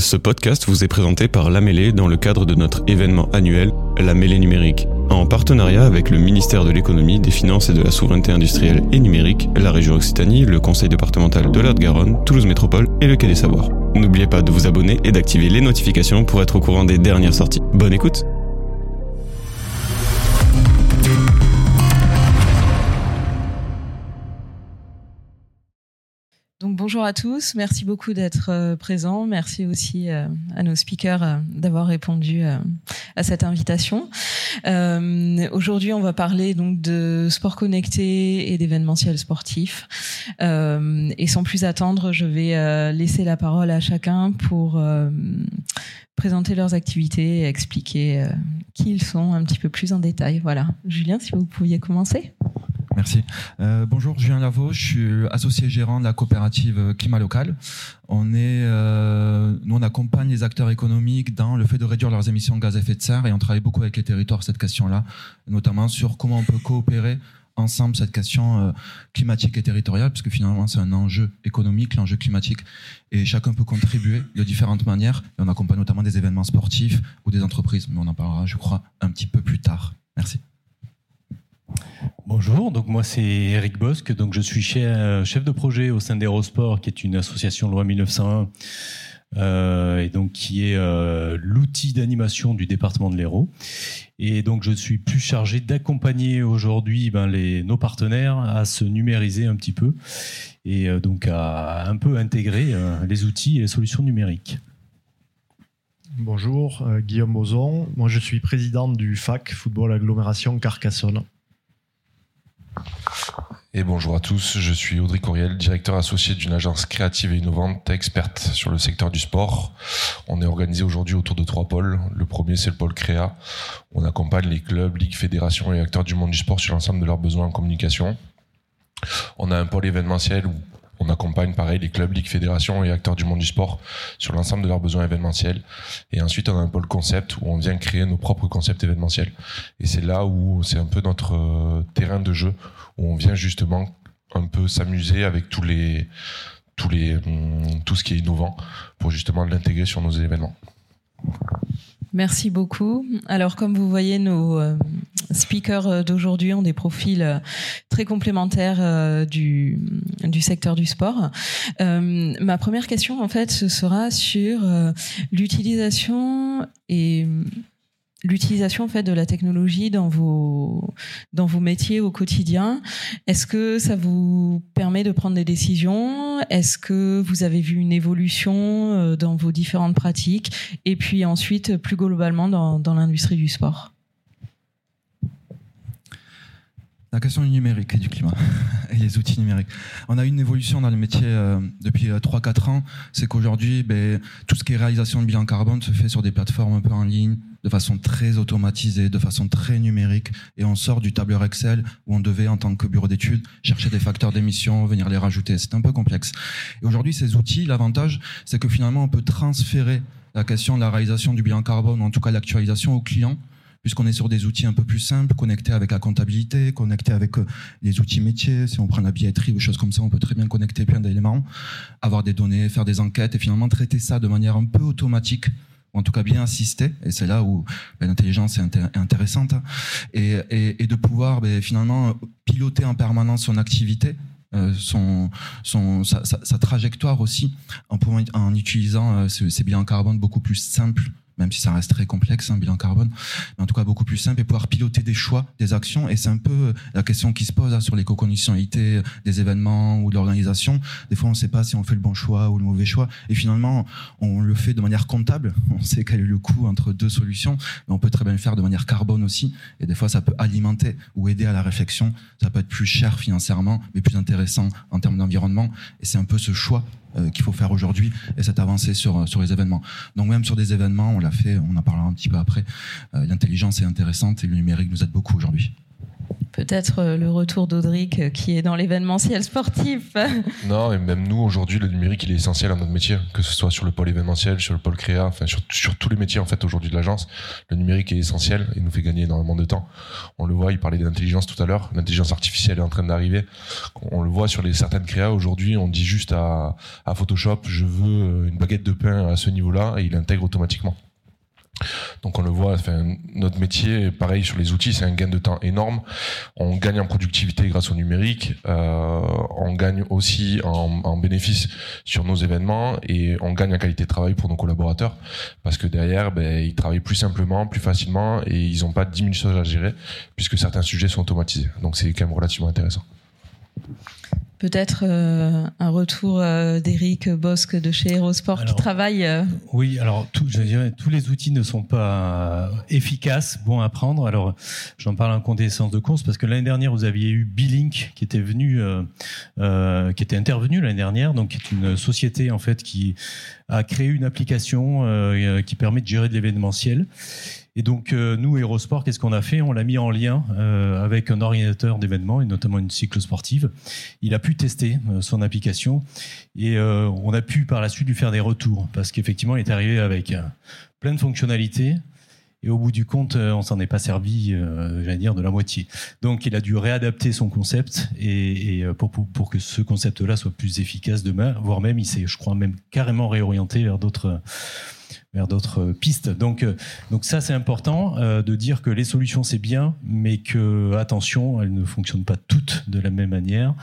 Ce podcast vous est présenté par La Mêlée dans le cadre de notre événement annuel La Mêlée numérique. En partenariat avec le ministère de l'économie, des finances et de la souveraineté industrielle et numérique, la région Occitanie, le conseil départemental de de garonne Toulouse Métropole et le Quai des Savoirs. N'oubliez pas de vous abonner et d'activer les notifications pour être au courant des dernières sorties. Bonne écoute Donc bonjour à tous, merci beaucoup d'être euh, présents, merci aussi euh, à nos speakers euh, d'avoir répondu à cette invitation. Aujourd'hui, on va parler donc de sport connecté et d'événementiel sportif. et sans plus attendre, je vais laisser la parole à chacun pour présenter leurs activités et expliquer qui ils sont un petit peu plus en détail. Voilà, Julien, si vous pouviez commencer. Merci. Euh, bonjour, Julien Lavaux, je suis associé gérant de la coopérative Climat Local. On est, euh, nous on accompagne les acteurs économiques dans le fait de réduire leurs émissions de gaz à effet de serre et on travaille beaucoup avec les territoires cette question-là, notamment sur comment on peut coopérer ensemble cette question euh, climatique et territoriale, puisque finalement c'est un enjeu économique, l'enjeu climatique, et chacun peut contribuer de différentes manières. On accompagne notamment des événements sportifs ou des entreprises, mais on en parlera, je crois, un petit peu plus tard. Merci. Bonjour, donc moi c'est Eric Bosque, donc je suis euh, chef de projet au sein d'Aérosport, qui est une association loi 1901, euh, et donc qui est euh, l'outil d'animation du département de l'Hérault. Et donc je suis plus chargé d'accompagner aujourd'hui ben, nos partenaires à se numériser un petit peu et donc à un peu intégrer les outils et les solutions numériques. Bonjour, Guillaume Bozon. Moi je suis président du FAC Football Agglomération Carcassonne. Et bonjour à tous, je suis Audrey Courriel, directeur associé d'une agence créative et innovante experte sur le secteur du sport. On est organisé aujourd'hui autour de trois pôles. Le premier, c'est le pôle créa. On accompagne les clubs, ligues, fédérations et acteurs du monde du sport sur l'ensemble de leurs besoins en communication. On a un pôle événementiel où on accompagne pareil les clubs, ligues, fédérations et acteurs du monde du sport sur l'ensemble de leurs besoins événementiels. Et ensuite, on a un pôle concept où on vient créer nos propres concepts événementiels. Et c'est là où c'est un peu notre euh, terrain de jeu où on vient justement un peu s'amuser avec tous les tous hum, tout ce qui est innovant pour justement l'intégrer sur nos événements. Merci beaucoup. Alors, comme vous voyez, nos euh, speakers euh, d'aujourd'hui ont des profils euh, très complémentaires du, du secteur du sport. ma première question, en fait, ce sera sur l'utilisation et l'utilisation en fait de la technologie dans vos dans vos métiers au quotidien. Est-ce que ça vous permet de prendre des décisions? Est-ce que vous avez vu une évolution euh, dans vos différentes pratiques? Et puis ensuite, plus globalement, dans, dans l'industrie du sport? La question du numérique et du climat et les outils numériques. On a eu une évolution dans le métier euh, depuis 3-4 euh, ans. C'est qu'aujourd'hui, ben, tout ce qui est réalisation de bilan carbone se fait sur des plateformes un peu en ligne, de façon très automatisée, de façon très numérique, et on sort du tableur Excel où on devait, en tant que bureau d'études, chercher des facteurs d'émission, venir les rajouter. C'est un peu complexe. Et aujourd'hui, ces outils, l'avantage, c'est que finalement, on peut transférer la question de la réalisation du bilan carbone, en tout cas l'actualisation au client, puisqu'on est sur des outils un peu plus simples, connectés avec la comptabilité, connectés avec euh, les outils métiers. Si on prend la billetterie ou choses comme ça, on peut très bien connecter plein d'éléments, avoir des données, faire des enquêtes et finalement traiter ça de manière un peu automatique en tout cas bien assister, et c'est là où l'intelligence est, intéressante, et, de pouvoir ben, finalement piloter en permanence son activité, euh, son, sa, trajectoire aussi, en, utilisant euh, ces bilans carbone beaucoup plus simples même si ça reste très complexe, un bilan carbone, mais en tout cas beaucoup plus simple et pouvoir piloter des choix, des actions. Et c'est un peu la question qui se pose hein, sur les co-conditionnalités des événements ou de l'organisation. Des fois, on ne sait pas si on fait le bon choix ou le mauvais choix. Et finalement, on le fait de manière comptable. On sait quel est le coût entre deux solutions, mais on peut très bien le faire de manière carbone aussi. Et des fois, ça peut alimenter ou aider à la réflexion. Ça peut être plus cher financièrement, mais plus intéressant en termes d'environnement. Et c'est un peu ce choix euh, qu'il faut faire aujourd'hui et cette avancée sur, euh, sur les événements. Donc même sur des événements, on l'a fait, on en parlera un petit peu après, euh, l'intelligence est intéressante et le numérique nous aide beaucoup aujourd'hui. Peut-être euh, le retour d'Audric euh, qui est dans l'événementiel sportif. Non, et même nous, aujourd'hui, le numérique, il est essentiel à notre métier, que ce soit sur le pôle événementiel, sur le pôle créa, enfin, sur, tous les métiers, en fait, aujourd'hui de l'agence. Le numérique est essentiel, il nous fait gagner énormément de temps. On le voit, il parlait d'intelligence tout à l'heure, l'intelligence artificielle est en train d'arriver. On le voit sur les certaines créas, aujourd'hui, on dit juste à, à Photoshop, je veux une baguette de pain à ce niveau-là, et il intègre automatiquement. Donc on le voit, notre métier, pareil sur les outils, c'est un gain de temps énorme. On gagne en productivité grâce au numérique, euh, on gagne aussi en, en bénéfice sur nos événements et on gagne en qualité de travail pour nos collaborateurs parce que derrière, ben, ils travaillent plus simplement, plus facilement et ils n'ont pas de 10 000 choses à gérer puisque certains sujets sont automatisés. Donc c'est quand même relativement intéressant. Peut-être euh, un retour euh, d'Eric Bosque de chez Aerosport qui travaille. Euh, Oui, alors tout, je dirais, tous les outils ne sont pas efficaces, bons à prendre. Alors j'en parle en connaissance de cause parce que l'année dernière vous aviez eu Bilink qui était venu, euh, euh, qui était intervenu l'année dernière, donc qui est une société en fait qui a créé une application euh, qui permet de gérer de l'événementiel. Et donc, euh, nous, Aerosport, qu'est-ce qu'on a fait? On l'a mis en lien euh, avec un ordinateur d'événements, et notamment une cycle sportive. Il a pu tester euh, son application et euh, on a pu par la suite lui faire des retours parce qu'effectivement, il est arrivé avec euh, plein de fonctionnalités. Et au bout du compte, euh, on s'en est pas servi, j'allais dire, de la moitié. Donc, il a dû réadapter son concept et, et pour, pour, pour que ce concept-là soit plus efficace demain, voire même, il s'est, je crois, même carrément réorienté vers d'autres vers d'autres pistes. Donc, euh, donc ça, c'est important euh, de dire que les solutions, c'est bien, mais que, attention, elles ne fonctionnent pas toutes de la même manière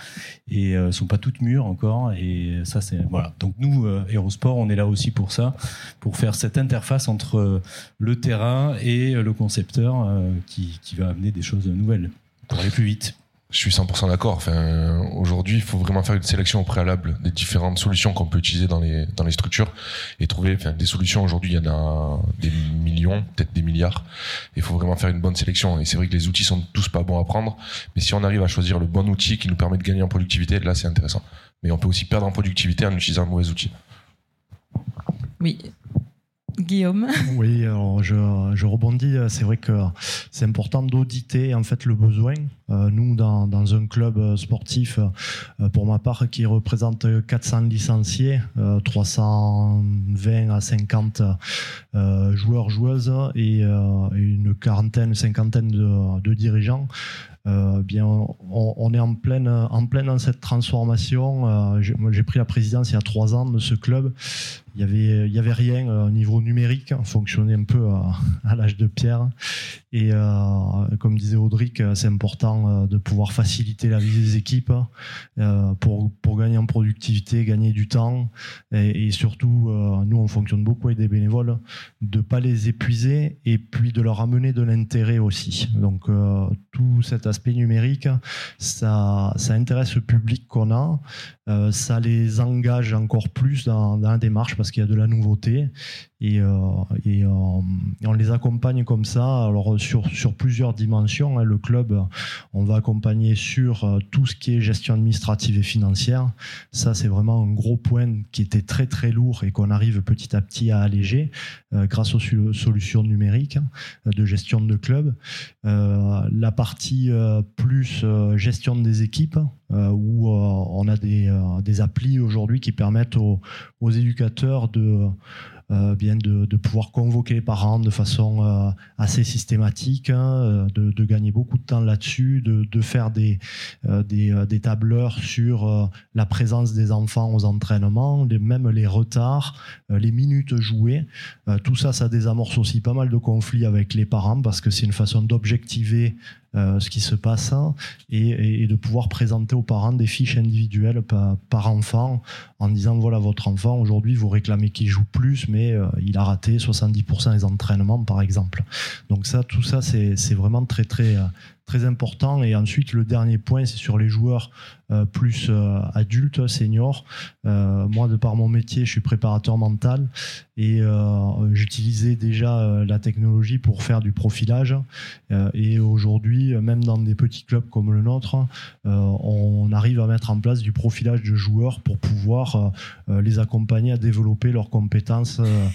et euh, sont pas toutes mûres encore. Et ça, c'est voilà. Donc nous, euh, Aerosport, on est là aussi pour ça, pour faire cette interface entre euh, le terrain et le concepteur euh, qui, qui va amener des choses nouvelles pour aller plus vite. Je suis 100% d'accord. Aujourd'hui, il faut vraiment faire une sélection au préalable des différentes solutions qu'on peut utiliser dans les structures et trouver des solutions. Aujourd'hui, il y en a des millions, peut-être des milliards. Il faut vraiment faire une bonne sélection. Et c'est vrai que les outils sont tous pas bons à prendre, mais si on arrive à choisir le bon outil qui nous permet de gagner en productivité, là, c'est intéressant. Mais on peut aussi perdre en productivité en utilisant un mauvais outil. Oui. Guillaume. Oui, alors je, je rebondis. C'est vrai que c'est important d'auditer en fait le besoin. Euh, nous, dans, dans un club euh, sportif, euh, pour ma part, qui représente 400 licenciés, euh, 320 à 50 euh, joueurs, joueuses et euh, une quarantaine, cinquantaine de, dirigeants. Euh, bien, on, est en pleine, en pleine dans cette transformation. Euh, j'ai pris la présidence il y a trois ans de ce club. Il y avait, il y avait rien euh, au niveau numérique, on fonctionnait un peu à, à l'âge de pierre. Et euh, comme disait Audric, euh, c'est important euh, de pouvoir faciliter la vie des équipes euh, pour, pour gagner en productivité, gagner du temps. Et, surtout, euh, nous, on fonctionne beaucoup avec des bénévoles, de pas les épuiser et puis de leur amener de l'intérêt aussi. Donc, euh, tout cet aspect numérique, ça, ça intéresse le public qu'on a. Euh, ça les engage encore plus dans, dans la démarche parce qu'il y a de la nouveauté et, euh, euh, et on les accompagne comme ça. Alors sur, sur plusieurs dimensions, hein, le club, on va accompagner sur euh, tout ce qui est gestion administrative et financière. Ça, c'est vraiment un gros point qui était très très lourd et qu'on arrive petit à petit à alléger grâce aux solutions numériques de gestion de club. La partie plus gestion des équipes, où on a des, des applis aujourd'hui qui permettent aux, aux éducateurs de, bien de, pouvoir convoquer les parents de façon euh, assez systématique, hein, euh, de, gagner beaucoup de temps là-dessus, de, faire des, euh, des, euh, tableurs sur euh, la présence des enfants aux entraînements, même les retards, euh, les minutes jouées. Euh, tout ça, ça désamorce aussi pas mal de conflits avec les parents parce que c'est une façon d'objectiver euh, ce qui se passe et, de pouvoir présenter aux parents des fiches individuelles par, enfant en disant voilà votre enfant aujourd'hui vous réclamez qu'il joue plus mais euh, il a raté 70% des entraînements par exemple. Donc ça tout ça c'est vraiment très très euh, très important. Et ensuite le dernier point c'est sur les joueurs plus euh, adultes seniors Euh, moi de par mon métier je suis préparateur mental et euh, j'utilisais déjà euh, la technologie pour faire du profilage euh, et aujourd'hui, euh, même dans des petits clubs comme le nôtre, euh, on arrive à mettre en place du profilage de joueurs pour pouvoir euh, euh, les accompagner à développer leurs compétences, euh,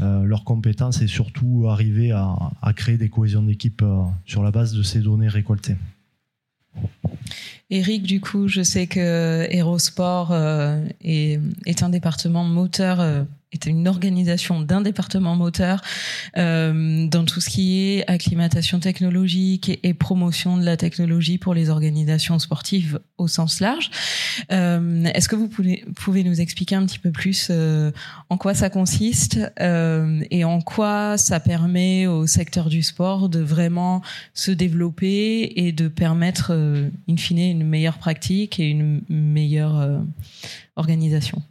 euh, leurs compétences et surtout arriver à, à créer des cohésions d'équipe euh, sur la base de ces données récoltées. Eric, du coup, je sais que Aérosport euh, est, est, un département moteur est une organisation d'un département moteur euh, dans tout ce qui est acclimatation technologique et, promotion de la technologie pour les organisations sportives au sens large. Euh, Est-ce que vous pouvez, pouvez, nous expliquer un petit peu plus euh, en quoi ça consiste euh, et en quoi ça permet au secteur du sport de vraiment se développer et de permettre, euh, in fine, une meilleure pratique et une meilleure euh, organisation?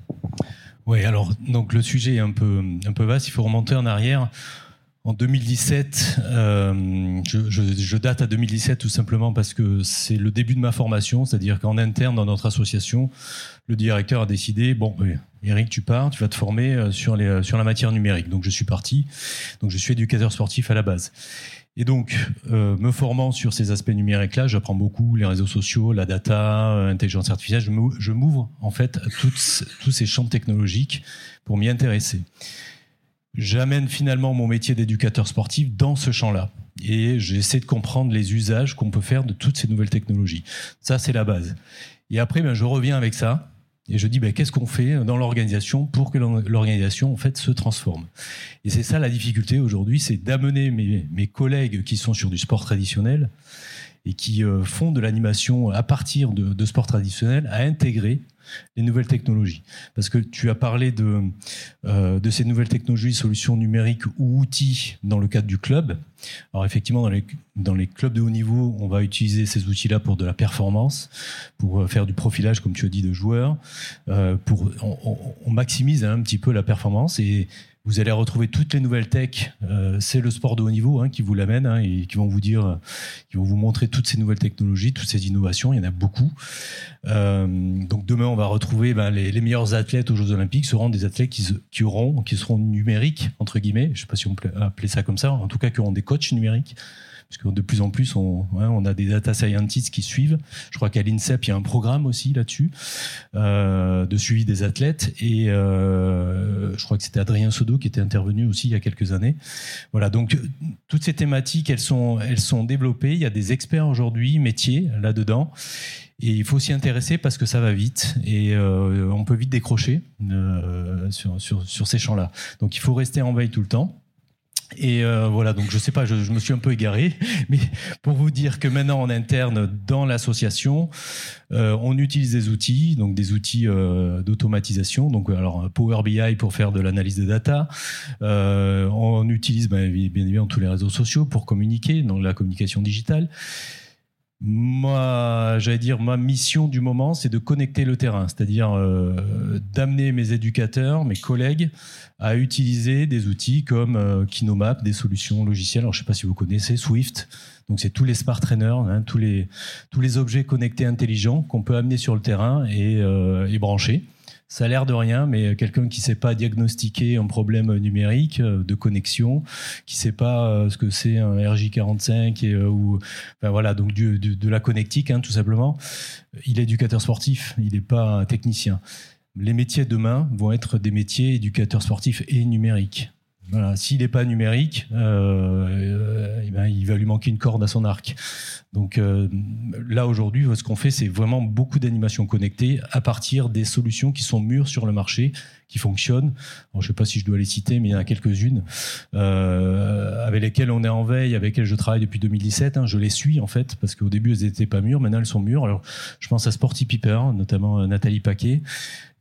Oui, alors donc le sujet est un peu, un peu vaste. Il faut remonter en arrière. En 2017, euh, je, date à 2017 tout simplement parce que c'est le début de ma formation, c'est-à-dire qu'en interne dans notre association, le directeur a décidé bon, Eric, tu pars, tu vas te former euh, sur, les, sur la matière numérique. Donc je suis parti. Donc je suis éducateur sportif à la base. Et donc, euh, me formant sur ces aspects numériques-là, j'apprends beaucoup les réseaux sociaux, la data, euh, l'intelligence artificielle. Je m'ouvre en fait à tous ces champs technologiques pour m'y intéresser. J'amène finalement mon métier d'éducateur sportif dans ce champ-là. Et j'essaie de comprendre les usages qu'on peut faire de toutes ces nouvelles technologies. Ça, c'est la base. Et après, ben, je reviens avec ça et je dis, ben, qu'est-ce qu'on fait dans l'organisation pour que l'organisation en fait se transforme? Et c'est ça la difficulté aujourd'hui, c'est d'amener mes, mes, collègues qui sont sur du sport traditionnel et qui euh, font de l'animation à partir de, de sport traditionnel à intégrer les nouvelles technologies. Parce que tu as parlé de, euh, de ces nouvelles technologies, solutions numériques ou outils dans le cadre du club. Alors effectivement, dans les, dans les clubs de haut niveau, on va utiliser ces outils-là pour de la performance, pour euh, faire du profilage, comme tu as dit, de joueurs. Euh, pour, on, on, maximise un petit peu la performance et vous allez retrouver toutes les nouvelles tech. Euh, c'est le sport de haut niveau hein, qui vous l'amène hein, et qui vont vous dire, qui vont vous montrer toutes ces nouvelles technologies, toutes ces innovations. Il y en a beaucoup. Euh, donc demain, on va retrouver ben, les, meilleurs athlètes aux Jeux Olympiques seront des athlètes qui, qui auront, qui seront numériques entre guillemets. Je ne sais pas si on peut appeler ça comme ça. En tout cas, qui auront des coachs numériques parce que de plus en plus, on, a des data scientists qui suivent. Je crois qu'à l'INSEP, il y a un programme aussi là-dessus euh, de suivi des athlètes. Et euh, je crois que c'était Adrien Sodo qui était intervenu aussi il y a quelques années. Voilà, donc toutes ces thématiques, elles sont, développées. Il y a des experts aujourd'hui, métiers là-dedans. Et il faut s'y intéresser parce que ça va vite et euh, on peut vite décrocher sur ces champs-là. Donc il faut rester en veille tout le temps. Et euh, voilà, donc je sais pas, je, je, me suis un peu égaré, mais pour vous dire que maintenant en interne dans l'association, euh, on utilise des outils, donc des outils euh, d'automatisation, donc alors Power BI pour faire de l'analyse de data. Euh, on utilise ben, bien évidemment tous les réseaux sociaux pour communiquer, dans la communication digitale. Moi, j'allais dire, ma mission du moment, c'est de connecter le terrain, c'est-à-dire euh, d'amener mes éducateurs, mes collègues, à utiliser des outils comme euh, Kinomap, des solutions logicielles. Alors, je ne sais pas si vous connaissez Swift. Donc, c'est tous les smart trainers, hein, tous les tous les objets connectés intelligents qu'on peut amener sur le terrain et, euh, et brancher ça a l'air de rien, mais quelqu'un qui sait pas diagnostiquer un problème numérique euh, de connexion, qui sait pas euh, ce que c'est un RJ45 et, euh, ou enfin voilà donc de la connectique hein, tout simplement, il est éducateur sportif, il n'est pas technicien. Les métiers demain vont être des métiers éducateurs sportifs et numériques. Voilà. S'il n'est pas numérique, euh, eh ben, il va lui manquer une corde à son arc. Donc euh, là aujourd'hui, ce qu'on fait, c'est vraiment beaucoup d'animations connectées à partir des solutions qui sont mûres sur le marché, qui fonctionnent. Je ne sais pas si je dois les citer, mais il y en a quelques-unes euh, avec lesquelles on est en veille, avec lesquelles je travaille depuis 2017. Hein. Je les suis en fait parce qu'au début elles n'étaient pas mûres, maintenant elles sont mûres. Alors je pense à Sporty Piper, notamment euh, Nathalie Paquet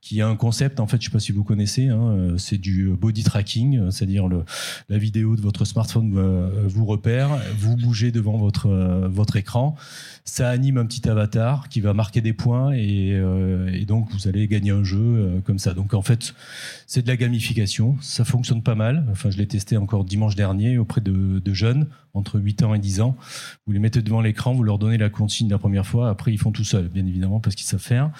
qui a un concept, en fait, je sais pas si vous connaissez, hein, euh, c'est du body tracking, euh, c'est-à-dire la vidéo de votre smartphone euh, vous repère, vous bougez devant votre, votre écran, ça anime un petit avatar qui va marquer des points et, donc vous allez gagner un jeu comme ça. Donc en fait, c'est de la gamification, ça fonctionne pas mal. Enfin, je l'ai testé encore dimanche dernier auprès de, jeunes entre 8 ans et 10 ans. Vous les mettez devant l'écran, vous leur donnez la consigne la première fois, après ils font tout seuls, bien évidemment, parce qu'ils savent faire.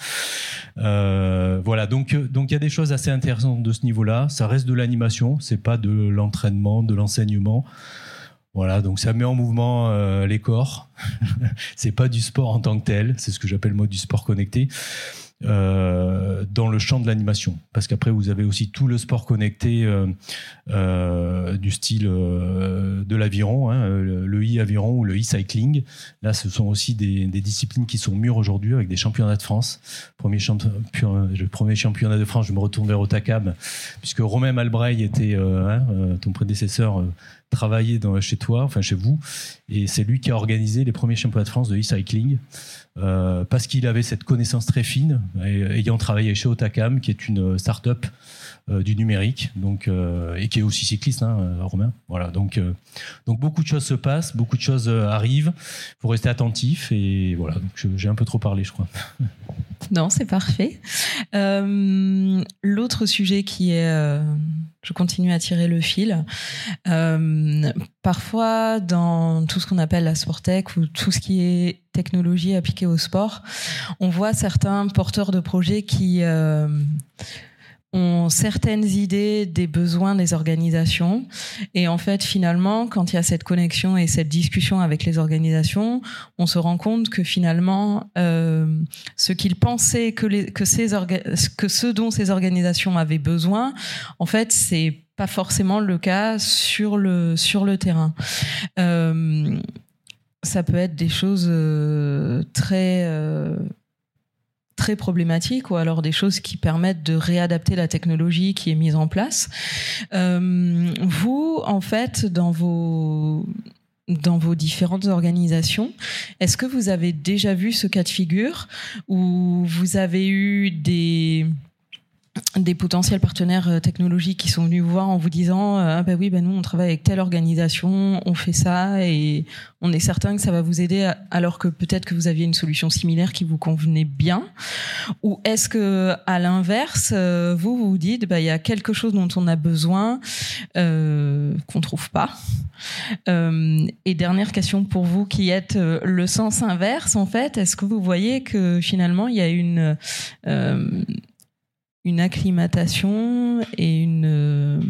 Euh, voilà, donc donc il y a des choses assez intéressantes de ce niveau-là. Ça reste de l'animation, c'est pas de l'entraînement, de l'enseignement. Voilà, donc ça met en mouvement euh, les corps. c'est pas du sport en tant que tel, c'est ce que j'appelle moi du sport connecté. Euh, dans le champ de l'animation. Parce qu'après, vous avez aussi tout le sport connecté euh, euh, du style de l'aviron, hein, le, e-aviron ou le e-cycling. Là, ce sont aussi des, disciplines qui sont mûres aujourd'hui avec des championnats de France. Premier championnat de France, je me retourne vers Otakam, puisque Romain Malbreil était hein, ton prédécesseur travaillait dans, chez toi, enfin chez vous, et c'est lui qui a organisé les premiers championnats de France de e-cycling. Euh, parce qu'il avait cette connaissance très fine, ayant travaillé chez Otakam, qui est une start-up euh, du numérique, donc euh, et qui est aussi cycliste, hein, Romain. Voilà, donc donc beaucoup de choses se passent, beaucoup de choses arrivent. Il faut rester attentif et voilà. Donc j'ai un peu trop parlé, je crois. Non, c'est parfait. L'autre sujet qui est je continue à tirer le fil. Euh, parfois, dans tout ce qu'on appelle la sport tech ou tout ce qui est technologie appliquée au sport, on voit certains porteurs de projets qui euh, ont certaines idées des besoins des organisations. Et en fait, finalement, quand il y a cette connexion et cette discussion avec les organisations, on se rend compte que finalement, euh, ce qu'ils pensaient que, les, que, ces que ce dont ces organisations avaient besoin, en fait, c'est pas forcément le cas sur le, sur le terrain. Euh, ça peut être des choses euh, très très problématiques ou alors des choses qui permettent de réadapter la technologie qui est mise en place. Euh, vous, en fait, dans vos dans vos différentes organisations. Est-ce que vous avez déjà vu ce cas de figure où vous avez eu des des potentiels partenaires euh, technologiques qui sont venus vous voir en vous disant euh, ah ben oui ben nous on travaille avec telle organisation on fait ça et on est certain que ça va vous aider alors que peut-être que vous aviez une solution similaire qui vous convenait bien. Ou est-ce que à l'inverse euh, vous vous dites bah il y a quelque chose dont on a besoin euh, qu'on trouve pas. Euh, et dernière question pour vous qui êtes le sens inverse en fait est-ce que vous voyez que finalement il y a une une acclimatation et une euh,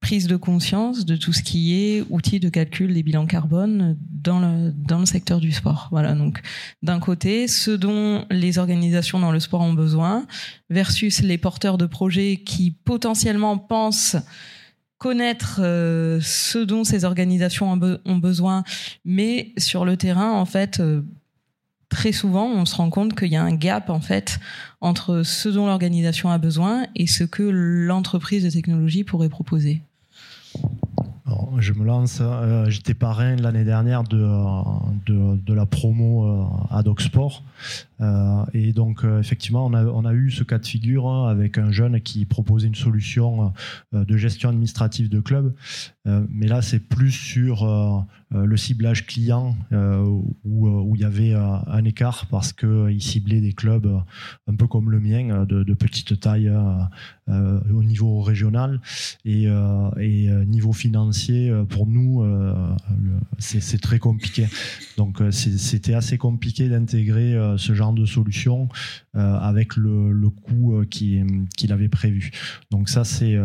prise de conscience de tout ce qui est outil de calcul des bilans carbone dans le, dans le secteur du sport. Voilà, donc d'un côté, ce dont les organisations dans le sport ont besoin versus les porteurs de projets qui potentiellement pensent connaître euh, ce dont ces organisations ont, besoin, mais sur le terrain, en fait, euh, très souvent, on se rend compte qu'il y a un gap en fait entre ce dont l'organisation a besoin et ce que l'entreprise de technologie pourrait proposer. je me lance. Euh, j'étais parrain l'année dernière de, de, la promo euh, ad Sport. Euh, et donc, effectivement, on a, eu ce cas de figure hein, avec un jeune qui proposait une solution de gestion administrative de club. mais là, c'est plus sur euh, le ciblage client euh, où, euh, où, il y avait un écart parce qu'il ciblait des clubs un peu comme le mien, de, petite taille au niveau régional et, et niveau financier pour nous c'est très compliqué. Donc c'était assez compliqué d'intégrer ce genre de solution avec le, le coût qu'il avait prévu. Donc ça c'est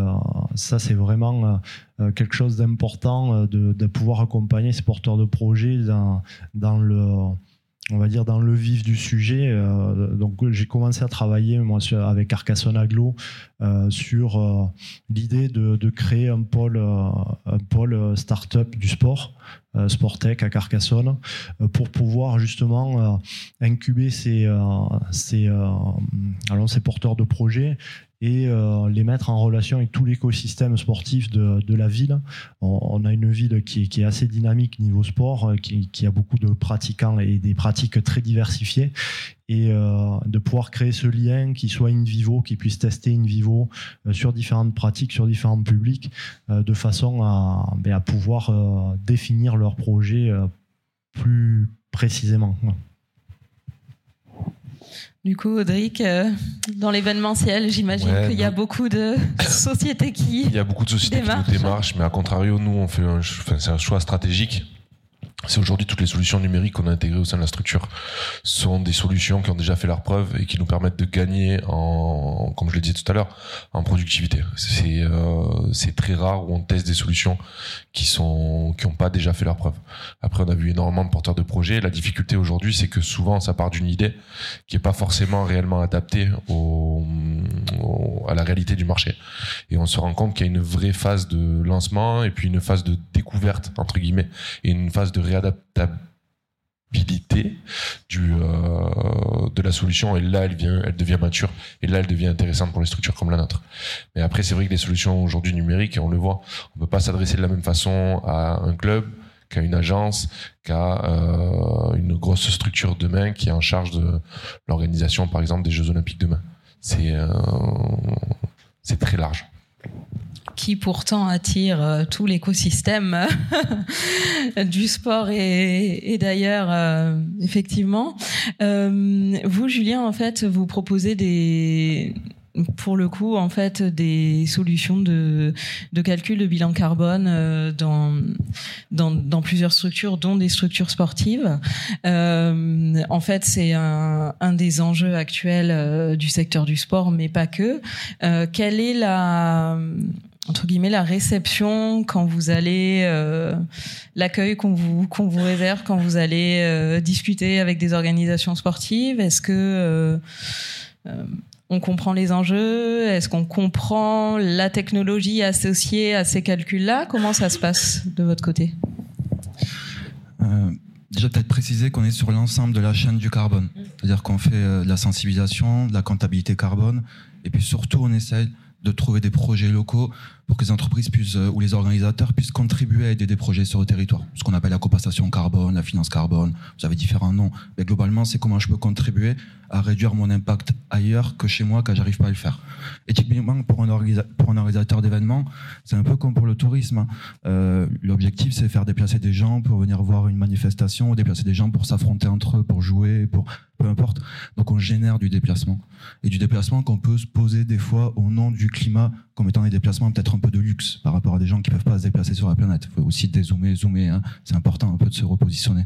c'est vraiment euh, quelque chose d'important euh, de, de, pouvoir accompagner ces porteurs de projets dans, dans le on va dire dans le vif du sujet. Euh, donc j'ai commencé à travailler avec Carcassonne Aglo euh, sur euh, l'idée de, créer un pôle un start-up du sport, Sportec à Carcassonne, pour pouvoir justement incuber ces porteurs de projets et euh, les mettre en relation avec tout l'écosystème sportif de, la ville. On, a une ville qui est, assez dynamique niveau sport, euh, qui, a beaucoup de pratiquants et des pratiques très diversifiées. Et euh, de pouvoir créer ce lien qui soit in vivo, qui puisse tester in vivo sur différentes pratiques, sur différents publics, de façon à, ben, à pouvoir définir leur projet plus précisément. Du coup, Audric, euh, dans l'événementiel, j'imagine qu'il y a beaucoup de sociétés qui Il y a beaucoup de sociétés qui nous démarchent, mais à contrario, nous, on fait c'est un choix stratégique. C'est aujourd'hui toutes les solutions numériques qu'on a intégrées au sein de la structure sont des solutions qui ont déjà fait leur preuve et qui nous permettent de gagner en, comme je le disais tout à l'heure, en productivité. C'est euh, très rare où on teste des solutions qui sont qui ont pas déjà fait leur preuve. Après, on a vu énormément de porteurs de projets. La difficulté aujourd'hui, c'est que souvent ça part d'une idée qui est pas forcément réellement adaptée à la réalité du marché. Et on se rend compte qu'il y a une vraie phase de lancement et puis une phase de découverte entre guillemets et une phase de réadaptabilité euh, de la solution. Et là elle vient elle devient mature. Et là elle devient intéressante pour les structures comme la nôtre. Mais après c'est vrai que les solutions aujourd'hui numériques on le voit on peut pas s'adresser de la même façon à un club qu'à une agence qu'à euh, une grosse structure demain qui est en charge de l'organisation par exemple des Jeux Olympiques demain. C'est euh, très large qui pourtant attire euh, tout l'écosystème du sport et, d'ailleurs, euh, effectivement. Euh, vous, Julien, en fait, vous proposez des pour le coup, en fait, des solutions de, de calcul de bilan carbone dans, dans, plusieurs structures, dont des structures sportives. en fait, c'est un, un, des enjeux actuels du secteur du sport, mais pas que. quelle est la entre guillemets la réception quand vous allez euh, l'accueil qu'on vous réserve quand vous allez euh, discuter avec des organisations sportives? Est-ce que euh, on comprend les enjeux? Est-ce qu'on comprend la technologie associée à ces calculs là comment ça se passe de votre côté? Déjà peut-être préciser qu'on est sur l'ensemble de la chaîne du carbone, c'est-à-dire qu'on fait de la sensibilisation, de la comptabilité carbone, et puis surtout on essaye de trouver des projets locaux pour que les entreprises puissent, euh, ou les organisateurs puissent contribuer à aider des projets sur le territoire. Ce qu'on appelle la compensation carbone, la finance carbone, vous avez différents noms. Mais globalement, c'est comment je peux contribuer à réduire mon impact ailleurs que chez moi quand j'arrive pas à le faire. Et typiquement, pour un, pour un organisateur d'événements, c'est un peu comme pour le tourisme. Hein. Euh, L'objectif, c'est faire déplacer des gens pour venir voir une manifestation, déplacer des gens pour s'affronter entre eux, pour jouer, pour peu importe. Donc on génère du déplacement. Et du déplacement qu'on peut se poser des fois au nom du climat comme étant des déplacements peut-être un peu de luxe par rapport à des gens qui peuvent pas se déplacer sur la planète. Il faut aussi dézoomer, zoomer. Hein. C'est important un peu de se repositionner.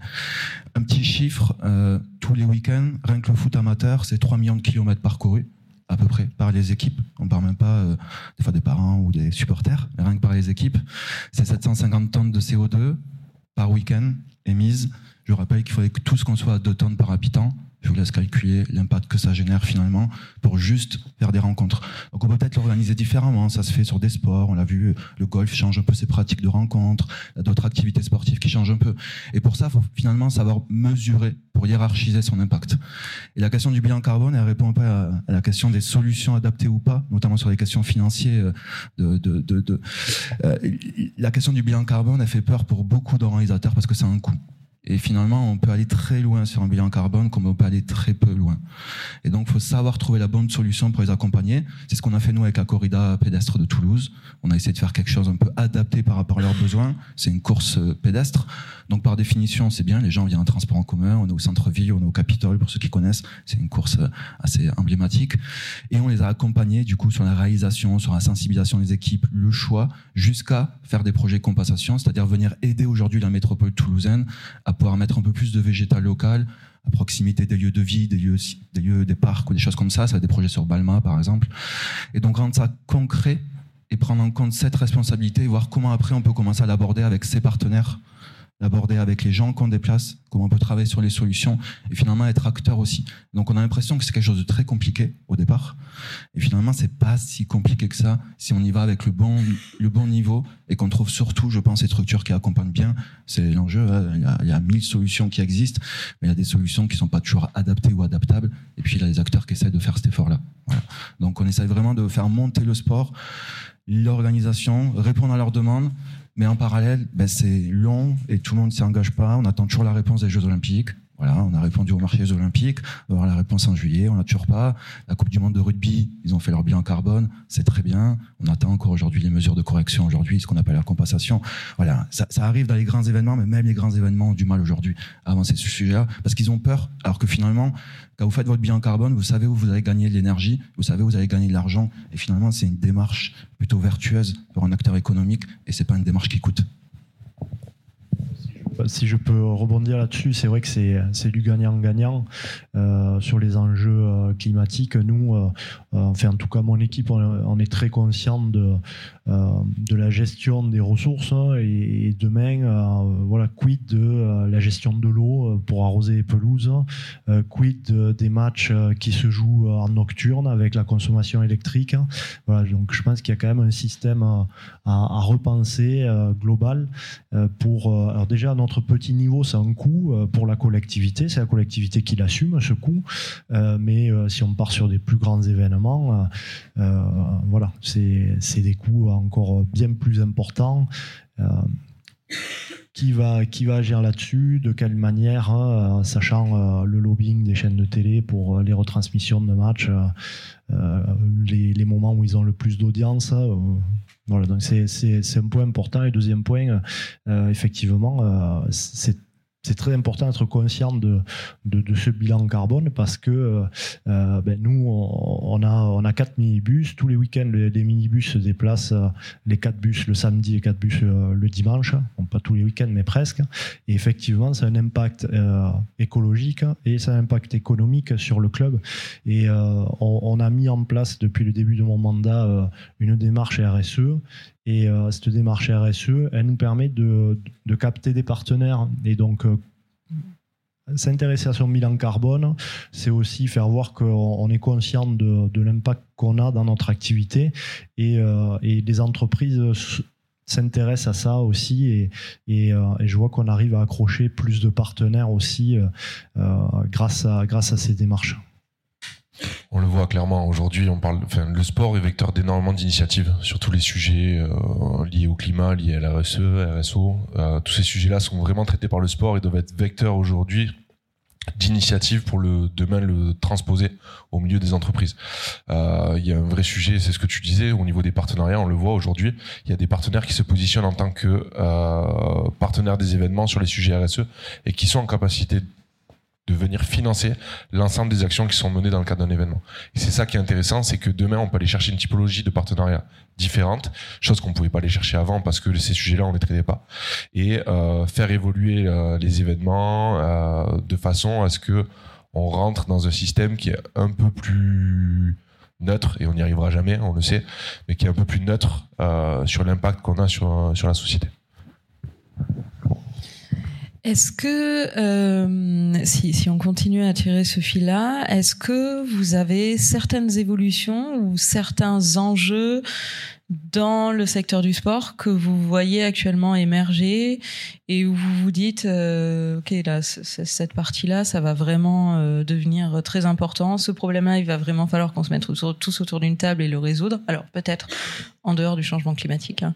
Un petit chiffre, euh, tous les week-ends, rien que le foot amateur, c'est 3 millions de kilomètres parcourus à peu près par les équipes. On parle même pas euh, des fois des parents ou des supporters, mais rien que par les équipes. C'est 750 tonnes de CO2 par week-end émises. Je rappelle qu'il faudrait que tout ce qu'on soit à 2 tonnes par habitant je vous laisse calculer l'impact que ça génère finalement pour juste faire des rencontres. Donc on peut peut-être l'organiser différemment. Ça se fait sur des sports. On l'a vu, le golf change un peu ses pratiques de rencontres. d'autres activités sportives qui changent un peu. Et pour ça, il faut finalement savoir mesurer pour hiérarchiser son impact. Et la question du bilan carbone, elle répond peu à, la question des solutions adaptées ou pas, notamment sur les questions financières. De euh, la question du bilan carbone, elle fait peur pour beaucoup d'organisateurs parce que c'est un coût. Et finalement, on peut aller très loin sur un bilan carbone comme on peut aller très peu loin. Et donc, il faut savoir trouver la bonne solution pour les accompagner. C'est ce qu'on a fait nous avec la corrida pédestre de Toulouse. On a essayé de faire quelque chose un peu adapté par rapport à leurs besoins. C'est une course euh, pédestre. Donc, par définition, c'est bien. Les gens viennent en transport en commun. On est au centre-ville, on est au Capitole, pour ceux qui connaissent. C'est une course euh, assez emblématique. Et on les a accompagnés, du coup, sur la réalisation, sur la sensibilisation des équipes, le choix, jusqu'à faire des projets de compensation, c'est-à-dire venir aider aujourd'hui la métropole toulousaine à pouvoir mettre un peu plus de végétal local à proximité des lieux de vie, des lieux, des lieux, des parcs ou des choses comme ça. Ça va des projets sur Balma, par exemple. Et donc rendre ça concret et prendre en compte cette responsabilité et voir comment après on peut commencer à l'aborder avec ses partenaires d'aborder avec les gens qu'on déplace, comment on peut travailler sur les solutions et finalement être acteur aussi. Donc on a l'impression que c'est quelque chose de très compliqué au départ et finalement c'est pas si compliqué que ça si on y va avec le bon le bon niveau et qu'on trouve surtout, je pense, des structures qui accompagnent bien. C'est l'enjeu. Hein. Il, y a, mille solutions qui existent, mais il y a des solutions qui sont pas toujours adaptées ou adaptables. Et puis il y a des acteurs qui essaient de faire cet effort-là. Voilà. Donc on essaie vraiment de faire monter le sport, l'organisation, répondre à leurs demandes mais en parallèle, ben, c'est long et tout le monde ne s'y engage pas. On attend toujours la réponse des Jeux Olympiques. Voilà, on a répondu au marché des Olympiques, on avoir la réponse en juillet, on n'a toujours pas. La Coupe du Monde de rugby, ils ont fait leur bilan carbone, c'est très bien. On attend encore aujourd'hui les mesures de correction aujourd'hui, ce qu'on appelle la compensation. Voilà, ça, arrive dans les grands événements, mais même les grands événements ont du mal aujourd'hui à avancer ce sujet-là, parce qu'ils ont peur, alors que finalement, quand vous faites votre bilan carbone, vous savez où vous allez gagner de l'énergie, vous savez où vous allez gagner de l'argent, et finalement, c'est une démarche plutôt vertueuse pour un acteur économique, et c'est pas une démarche qui coûte si je peux rebondir là-dessus, c'est vrai que c'est du gagnant-gagnant euh, sur les enjeux euh, climatiques. Nous, euh, enfin en tout cas mon équipe, on, est très conscient de, de la gestion des ressources hein, et, demain, voilà, quid de la gestion de l'eau pour arroser les pelouses, quid des matchs qui se jouent en nocturne avec la consommation électrique. Voilà, donc je pense qu'il y a quand même un système à, repenser global pour alors déjà à petit niveau, c'est un coût pour la collectivité, c'est la collectivité qui l'assume ce coût, mais si on part sur des plus grands événements, voilà, c'est des coûts encore bien plus importants qui va, qui va agir là-dessus, de quelle manière, hein, sachant le lobbying des chaînes de télé pour les retransmissions de matchs, les, les, moments où ils ont le plus d'audience. voilà, donc c'est un point important. Et deuxième point, effectivement, c'est c'est très important d'être conscient de, ce bilan carbone parce que euh, euh, ben nous, on, a, quatre minibus. Tous les week-ends, les, minibus se déplacent, euh, les quatre bus le samedi et quatre bus le dimanche. pas tous les week-ends, mais presque. Et effectivement, ça a un impact écologique et ça a un impact économique sur le club. Et on, a mis en place depuis le début de mon mandat une démarche RSE et euh, cette démarche RSE, elle nous permet de, de capter des partenaires et donc euh, s'intéresser à son bilan carbone, c'est aussi faire voir qu'on est conscient de, de l'impact qu'on a dans notre activité et, euh, et les entreprises s'intéressent à ça aussi et, et, je vois qu'on arrive à accrocher plus de partenaires aussi grâce, à, grâce à ces démarches. On le voit clairement aujourd'hui. On parle, le sport est vecteur d'énormément d'initiatives sur tous les sujets euh, liés au climat, liés à la RSE, RSO. Euh, tous ces sujets-là sont vraiment traités par le sport et doivent être vecteurs aujourd'hui d'initiatives pour le demain le transposer au milieu des entreprises. Euh, il y a un vrai sujet, c'est ce que tu disais au niveau des partenariats. On le voit aujourd'hui. Il y a des partenaires qui se positionnent en tant que partenaires des événements sur les sujets RSE et qui sont en capacité de venir financer l'ensemble des actions qui sont menées dans le cadre d'un événement. Et c'est ça qui est intéressant, c'est que demain, on peut aller chercher une typologie de partenariat différente, chose qu'on pouvait pas aller chercher avant parce que ces sujets-là, on les traitait pas, et euh, faire évoluer euh, les événements euh, de façon à ce que on rentre dans un système qui est un peu plus neutre, et on n'y arrivera jamais, on le sait, mais qui est un peu plus neutre sur l'impact qu'on a sur la société. Est-ce que, euh, si, si, on continue à tirer ce fil-là, est-ce que vous avez certaines évolutions ou certains enjeux dans le secteur du sport que vous voyez actuellement émerger et où vous vous dites euh, ok là cette partie là ça va vraiment euh, devenir très important. Ce problème là il va vraiment falloir qu'on se mette tous autour d'une table et le résoudre. Alors peut-être en dehors du changement climatique hein,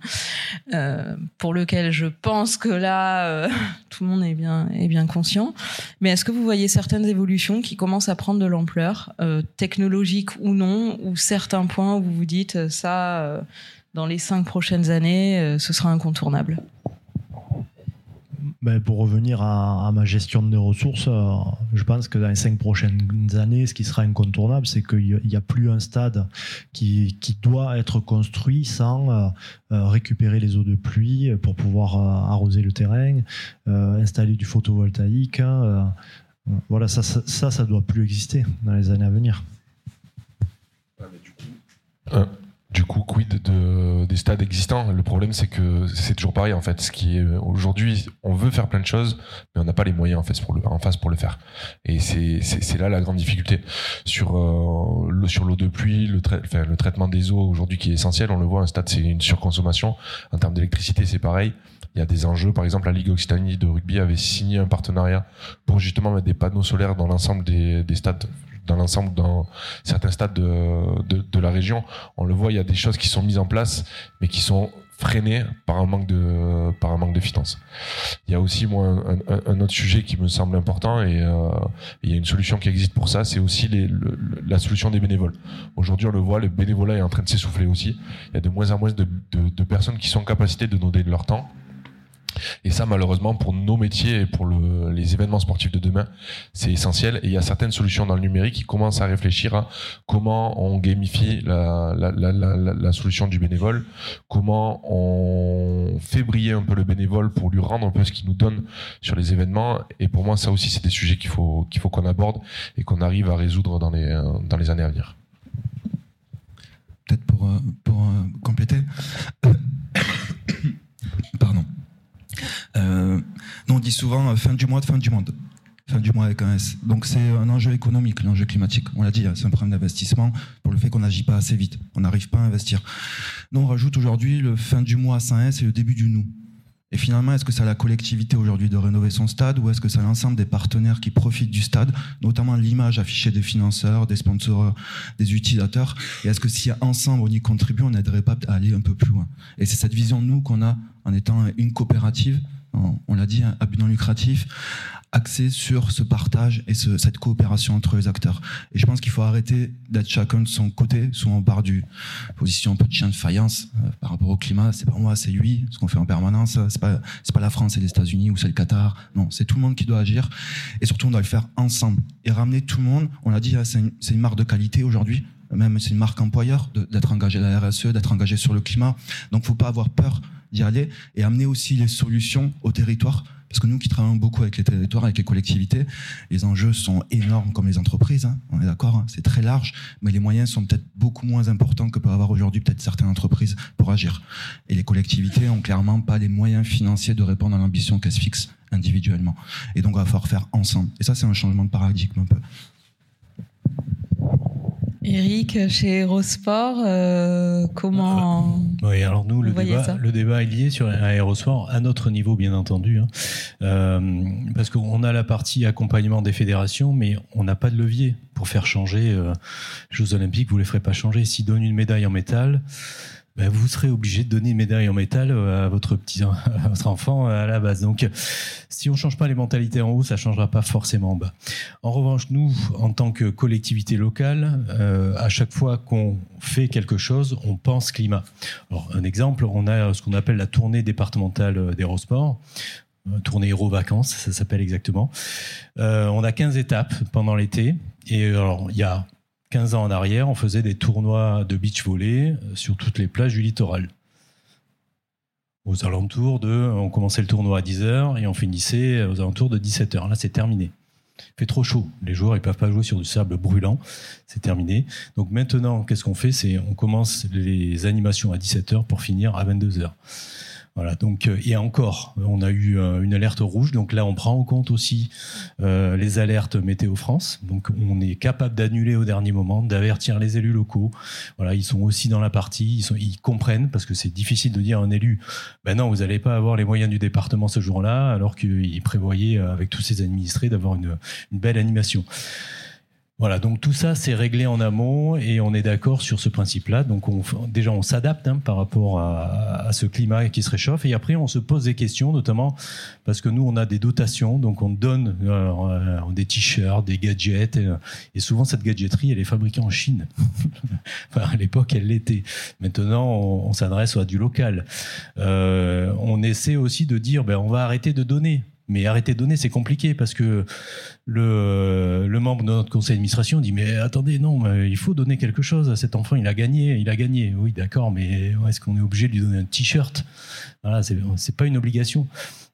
euh, pour lequel je pense que là tout le monde est bien est bien conscient. Mais est-ce que vous voyez certaines évolutions qui commencent à prendre de l'ampleur technologique ou non ou certains points où vous vous dites ça dans les cinq prochaines années, euh, ce sera incontournable ben pour revenir à, ma gestion des ressources, euh, je pense que dans les cinq prochaines années, ce qui sera incontournable, c'est qu'il n'y a plus un stade qui, doit être construit sans euh, récupérer les eaux de pluie pour pouvoir arroser le terrain, installer du photovoltaïque. Hein, voilà, ça, ça, ça, doit plus exister dans les années à venir. Du coup, quid de, des stades existants Le problème, c'est que c'est toujours pareil en fait. Ce qui est aujourd'hui, on veut faire plein de choses, mais on n'a pas les moyens en le, en face pour le faire. Et c'est là la grande difficulté sur euh, le, sur l'eau de pluie, le, le traitement des eaux aujourd'hui qui est essentiel. On le voit, un stade c'est une surconsommation. En termes d'électricité, c'est pareil. Il y a des enjeux. Par exemple, la Ligue Occitanie de rugby avait signé un partenariat pour justement mettre des panneaux solaires dans l'ensemble des, des stades dans l'ensemble, dans certains stades de, de, la région, on le voit, il y a des choses qui sont mises en place, mais qui sont freinées par un manque de par un manque de finances. Il y a aussi moi un, autre sujet qui me semble important et euh, il y a une solution qui existe pour ça, c'est aussi la solution des bénévoles. Aujourd'hui, on le voit, le bénévolat est en train de s'essouffler aussi. Il y a de moins en moins de, de, de personnes qui sont en capacité de donner de leur temps Et ça, malheureusement, pour nos métiers et pour le, les événements sportifs de demain, c'est essentiel. Et il y a certaines solutions dans le numérique qui commencent à réfléchir à comment on gamifie la, la, solution du bénévole, comment on fait briller un peu le bénévole pour lui rendre un peu ce qu'il nous donne sur les événements. Et pour moi, ça aussi, c'est des sujets qu'il faut qu'il faut qu'on aborde et qu'on arrive à résoudre dans les années à venir. Peut-être pour euh, euh, compléter. Pardon. Euh, on dit souvent euh, fin du mois de fin du monde. Fin du mois avec un S. Donc c'est un enjeu économique, l'enjeu climatique. On l'a dit, hein, c'est un problème d'investissement pour le fait qu'on n'agit pas assez vite. On n'arrive pas à investir. Nous, on rajoute aujourd'hui le fin du mois sans S et le début du nous. Et finalement, est-ce que c'est à la collectivité aujourd'hui de rénover son stade ou est-ce que c'est l'ensemble des partenaires qui profitent du stade, notamment l'image affichée des financeurs, des sponsors, des utilisateurs? Et est-ce que si ensemble on y contribue, on n'aiderait pas à aller un peu plus loin? Et c'est cette vision, nous, qu'on a en étant une coopérative, on l'a dit, à but non lucratif, axé sur ce partage et ce, cette coopération entre les acteurs. Et je pense qu'il faut arrêter d'être chacun de son côté. Souvent on du position un peu de chien de faïence euh, par rapport au climat. C'est pas moi, c'est lui. Ce qu'on fait en permanence, c'est pas c'est pas la France et les États-Unis ou c'est le Qatar. Non, c'est tout le monde qui doit agir. Et surtout on doit le faire ensemble et ramener tout le monde. On l'a dit, hein, c'est une, marque de qualité aujourd'hui même c'est une marque employeur d'être engagé à la RSE, d'être engagé sur le climat. Donc, faut pas avoir peur d'y aller et amener aussi les solutions au territoire parce que nous qui travaillons beaucoup avec les territoires, avec les collectivités, les enjeux sont énormes comme les entreprises, hein. on est d'accord, hein. c'est très large, mais les moyens sont peut-être beaucoup moins importants que peuvent avoir aujourd'hui peut-être certaines entreprises pour agir. Et les collectivités ont clairement pas les moyens financiers de répondre à l'ambition qu'elles se fixent individuellement. Et donc on va falloir faire ensemble. Et ça c'est un changement de paradigme un peu. Eric, chez Aérosport, euh, comment Oui, alors nous, le débat, le débat est lié sur Aérosport, à notre niveau, bien entendu, hein. euh, parce qu'on a la partie accompagnement des fédérations, mais on n'a pas de levier pour faire changer euh, les Jeux Olympiques. Vous les ferez pas changer. S'ils donnent une médaille en métal, ben, vous serez obligé de donner une médaille en métal euh, à votre petit à votre enfant euh, à la base. Donc, si on change pas les mentalités en haut, ça changera pas forcément en bas. En revanche, nous, en tant que collectivité locale, euh, à chaque fois qu'on fait quelque chose, on pense climat. Alors, un exemple, on a ce qu'on appelle la tournée départementale d'Aérosport tournée Héros Vacances, ça s'appelle exactement. Euh, on a 15 étapes pendant l'été. Et alors, il y a 15 ans en arrière, on faisait des tournois de beach volley euh, sur toutes les plages du littoral. Aux alentours de. On commençait le tournoi à 10h et on finissait aux alentours de 17h. Là, c'est terminé. Il fait trop chaud. Les joueurs, ils peuvent pas jouer sur du sable brûlant. C'est terminé. Donc maintenant, qu'est-ce qu'on fait? C'est on commence les animations à 17h pour finir à 22h. Voilà, donc euh, et encore, on a eu euh, une alerte rouge, donc là on prend en compte aussi euh, les alertes météo France, donc on est capable d'annuler au dernier moment, d'avertir les élus locaux. Voilà, ils sont aussi dans la partie, ils, sont, ils comprennent parce que c'est difficile de dire à un élu, ben non, vous n'allez pas avoir les moyens du département ce jour-là, alors qu'il prévoyait avec tous ses administrés d'avoir une, une belle animation. Voilà, donc tout ça c'est réglé en amont et on est d'accord sur ce principe-là. Donc on, déjà on s'adapte hein, par rapport à, ce climat qui se réchauffe et après on se pose des questions, notamment parce que nous on a des dotations, donc on donne euh, des t-shirts, des gadgets et, souvent cette gadgeterie elle est fabriquée en Chine. enfin, à l'époque elle l'était. Maintenant on, s'adresse à du local. Euh, on essaie aussi de dire ben on va arrêter de donner mais arrêter de donner, c'est compliqué parce que le, le membre de notre conseil d'administration dit mais attendez, non, il faut donner quelque chose à cet enfant, il a gagné, il a gagné. Oui, d'accord, mais est-ce qu'on est obligé de lui donner un t-shirt? Voilà, c'est pas une obligation.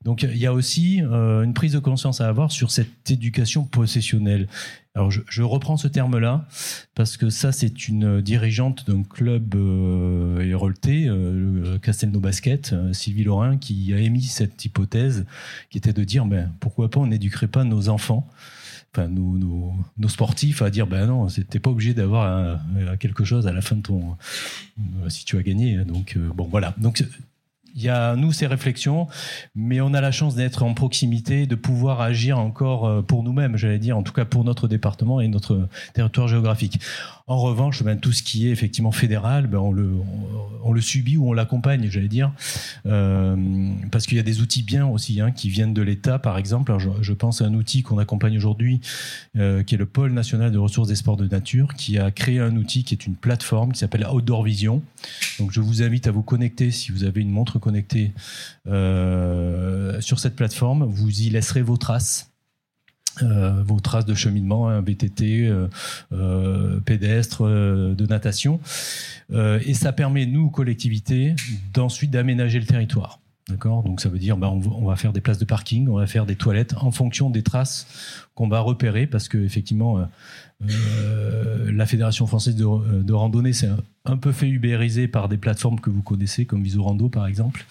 Donc il y a aussi euh, une prise de conscience à avoir sur cette éducation possessionnelle. Alors je, reprends ce terme-là parce que ça c'est une dirigeante d'un club euh, euh, Castelnau Basket, euh, Sylvie Laurin, qui a émis cette hypothèse, qui était de dire ben pourquoi pas on n'éduquerait pas nos enfants enfin nos, sportifs à dire ben non c'était pas obligé d'avoir quelque chose à la fin de ton si tu as gagné donc bon voilà donc il y a nous ces réflexions, mais on a la chance d'être en proximité, de pouvoir agir encore euh, pour nous-mêmes, j'allais dire, en tout cas pour notre département et notre territoire géographique. En revanche, ben, tout ce qui est effectivement fédéral, ben, on, le, subit ou on l'accompagne, j'allais dire, euh, parce qu'il y a des outils bien aussi hein, qui viennent de l'État, par exemple. Je, pense à un outil qu'on accompagne aujourd'hui, euh, qui est le pôle national de ressources des sports de nature, qui a créé un outil qui est une plateforme qui s'appelle Outdoor Vision. Donc, je vous invite à vous connecter si vous avez une montre connecté sur cette plateforme. Vous y laisserez vos traces. vos traces de cheminement, un VTT, pédestre, de natation. et ça permet, nous, collectivités, d'ensuite d'aménager le territoire. Donc ça veut dire bah, on, va faire des places de parking, on va faire des toilettes en fonction des traces qu'on va repérer parce que effectivement euh, euh, la Fédération française de, randonnée c'est un, peu fait ubériser par des plateformes que vous connaissez comme Visorando par exemple.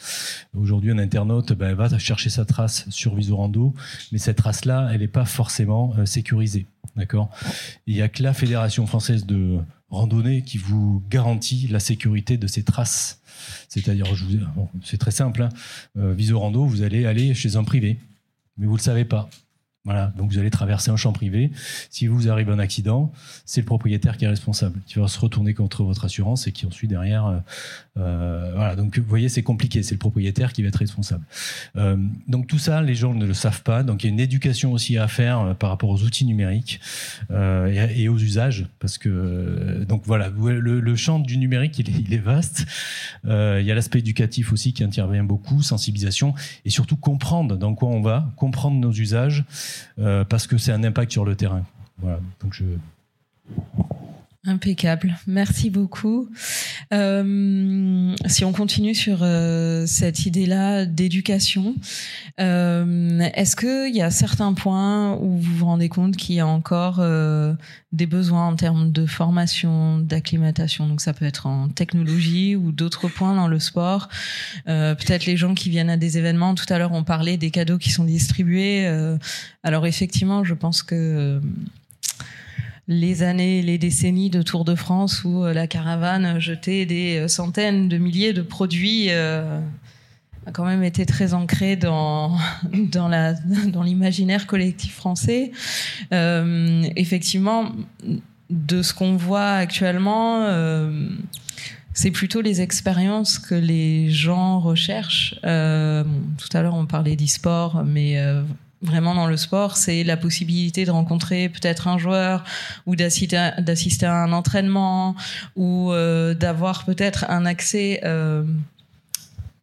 Aujourd'hui un internaute bah, va chercher sa trace sur Visorando, mais cette trace là elle n'est pas forcément euh, sécurisée. D'accord? Il n'y a que la Fédération française de randonnée qui vous garantit la sécurité de ces traces c'est-à-dire, c'est très simple, hein. euh, Visorando, vous allez aller chez un privé, mais vous ne le savez pas. Voilà, donc vous allez traverser un champ privé. Si vous arrive un accident, c'est le propriétaire qui est responsable, qui va se retourner contre votre assurance et qui ensuite derrière, euh, euh, voilà. Donc vous voyez, c'est compliqué. C'est le propriétaire qui va être responsable. Euh, donc tout ça, les gens ne le savent pas. Donc il y a une éducation aussi à faire par rapport aux outils numériques et, aux usages, parce que donc voilà, le, champ du numérique il est, il est vaste. il y a l'aspect éducatif aussi qui intervient beaucoup, sensibilisation et surtout comprendre dans quoi on va, comprendre nos usages. Euh, parce que c'est un impact sur le terrain. Voilà, donc je. Impeccable, merci beaucoup. Euh, si on continue sur euh, cette idée-là d'éducation, est-ce qu'il y a certains points où vous vous rendez compte qu'il y a encore des besoins en termes de formation, d'acclimatation? Donc ça peut être en technologie ou d'autres points dans le sport. Peut-être les gens qui viennent à des événements. Tout à l'heure, on parlait des cadeaux qui sont distribués. alors effectivement, je pense que les années, les décennies de Tour de France où euh, la caravane jetait des euh, centaines de milliers de produits euh, a quand même été très ancré dans dans l'imaginaire collectif français. effectivement, de ce qu'on voit actuellement. c'est plutôt les expériences que les gens recherchent. tout à l'heure, on parlait d'e-sport, mais vraiment dans le sport, c'est la possibilité de rencontrer peut-être un joueur ou d'assister à un entraînement ou euh, d'avoir peut-être un accès euh,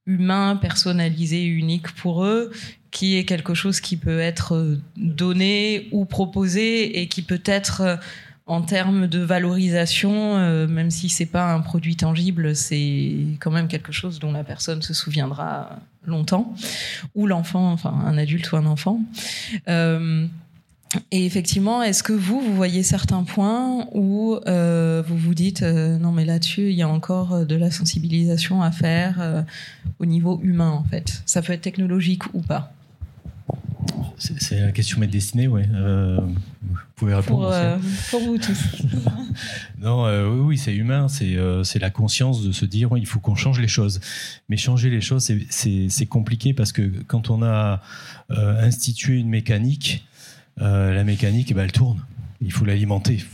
humain, personnalisé, unique pour eux, qui est quelque chose qui peut être donné ou proposé et qui peut être en termes de valorisation, euh, même si c'est pas un produit tangible, c'est quand même quelque chose dont la personne se souviendra longtemps, ou l'enfant, enfin un adulte ou un enfant. Euh, et effectivement, est-ce que vous, vous voyez certains points où euh, vous vous dites non mais là-dessus, il y a encore de la sensibilisation à faire au niveau humain en fait? Ça peut être technologique ou pas? C'est la question m'est destinée, ouais. Euh, vous pouvez répondre. Euh, pour, vous tous. non, euh, oui, oui c'est humain. C'est la conscience de se dire, il faut qu'on change les choses. Mais changer les choses, c'est compliqué parce que quand on a institué une mécanique, la mécanique, eh ben, elle tourne. Il faut l'alimenter,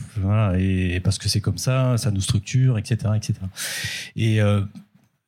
et, parce que c'est comme ça, ça nous structure, etc., etc. Et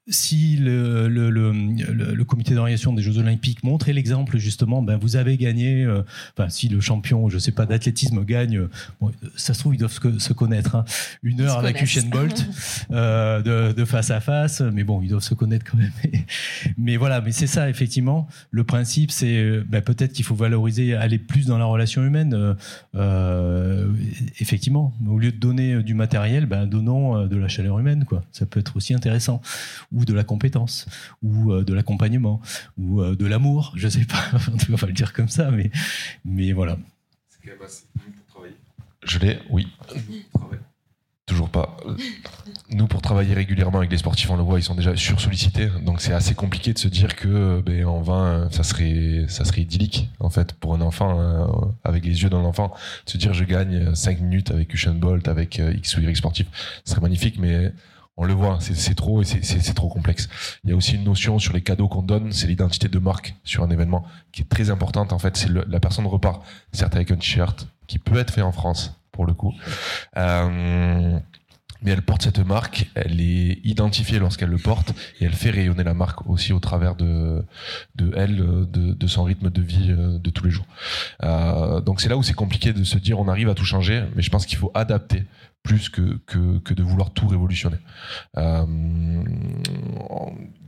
si le, le, le, le comité d'organisation des Jeux Olympiques montrait l'exemple justement, ben vous avez gagné. Euh, enfin, si le champion, je sais pas, d'athlétisme gagne, bon, ça se trouve ils doivent se, connaître. Hein, une heure avec Usain Bolt euh, de, de, face à face, mais bon, ils doivent se connaître quand même. mais voilà, mais c'est ça effectivement. Le principe, c'est ben, peut-être qu'il faut valoriser, aller plus dans la relation humaine. Euh, effectivement, au lieu de donner du matériel, ben donnons euh, de la chaleur humaine, quoi. Ça peut être aussi intéressant ou de la compétence, ou euh, de l'accompagnement, ou euh, de l'amour, je sais pas, on va le dire comme ça, mais, mais voilà. C'est quand même assez pour travailler. Je l'ai, oui. Toujours pas. Nous, pour travailler régulièrement avec les sportifs, on le voit, ils sont déjà sursollicités. Donc, c'est assez compliqué de se dire que, ben, en vain, ça serait, ça serait idyllique, en fait, pour un enfant, hein, avec les yeux d'un enfant. De se dire, je gagne 5 minutes avec Usain Bolt, avec euh, X ou Y sportif. Ce serait magnifique, mais on le voit, c'est trop et c'est trop complexe. Il y a aussi une notion sur les cadeaux qu'on donne, c'est l'identité de marque sur un événement qui est très importante. En fait, c'est la personne repart, certes avec un t-shirt qui peut être fait en France pour le coup, euh, mais elle porte cette marque, elle est identifiée lorsqu'elle le porte et elle fait rayonner la marque aussi au travers de de elle, de, de son rythme de vie euh, de tous les jours. Euh, donc c'est là où c'est compliqué de se dire on arrive à tout changer, mais je pense qu'il faut adapter plus que, que, que de vouloir tout révolutionner. Il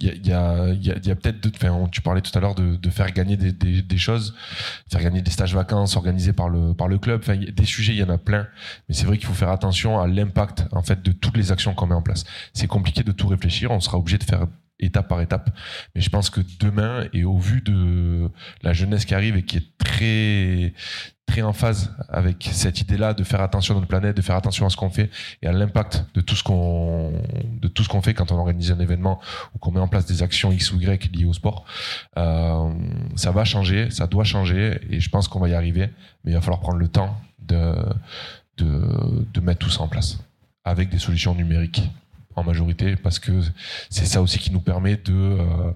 y a, y a, y a peut-être, enfin, tu parlais tout à l'heure de, de, faire gagner des, des, des, choses, faire gagner des stages vacances organisés par le, par le club. Enfin, des sujets, il y en a plein, mais c'est vrai qu'il faut faire attention à l'impact en fait de toutes les actions qu'on met en place. C'est compliqué de tout réfléchir, on sera obligé de faire étape par étape. Mais je pense que demain, et au vu de la jeunesse qui arrive et qui est très très en phase avec cette idée-là de faire attention à notre planète, de faire attention à ce qu'on fait et à l'impact de tout ce qu'on de tout ce qu'on fait quand on organise un événement ou qu'on met en place des actions X ou Y liées au sport. Euh, ça va changer, ça doit changer et je pense qu'on va y arriver, mais il va falloir prendre le temps de de, de mettre tout ça en place avec des solutions numériques en majorité parce que c'est ça aussi qui nous permet de, euh,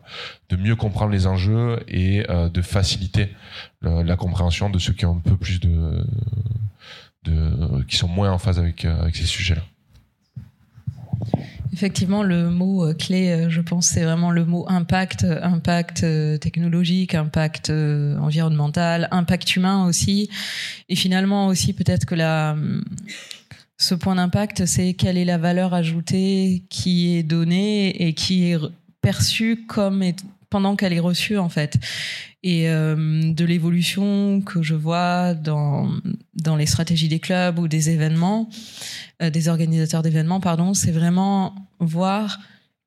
de mieux comprendre les enjeux et euh, de faciliter la compréhension de ceux qui ont un peu plus de, qui sont moins en phase avec, euh, avec ces sujets-là. Effectivement, le mot clé, je pense, c'est vraiment le mot impact, impact technologique, impact environnemental, impact humain aussi, et finalement aussi peut-être que la ce point d'impact, c'est quelle est la valeur ajoutée qui est donnée et qui est perçue comme pendant qu'elle est reçue en fait. Et euh, de l'évolution que je vois dans dans les stratégies des clubs ou des événements, euh, des organisateurs d'événements, pardon, c'est vraiment voir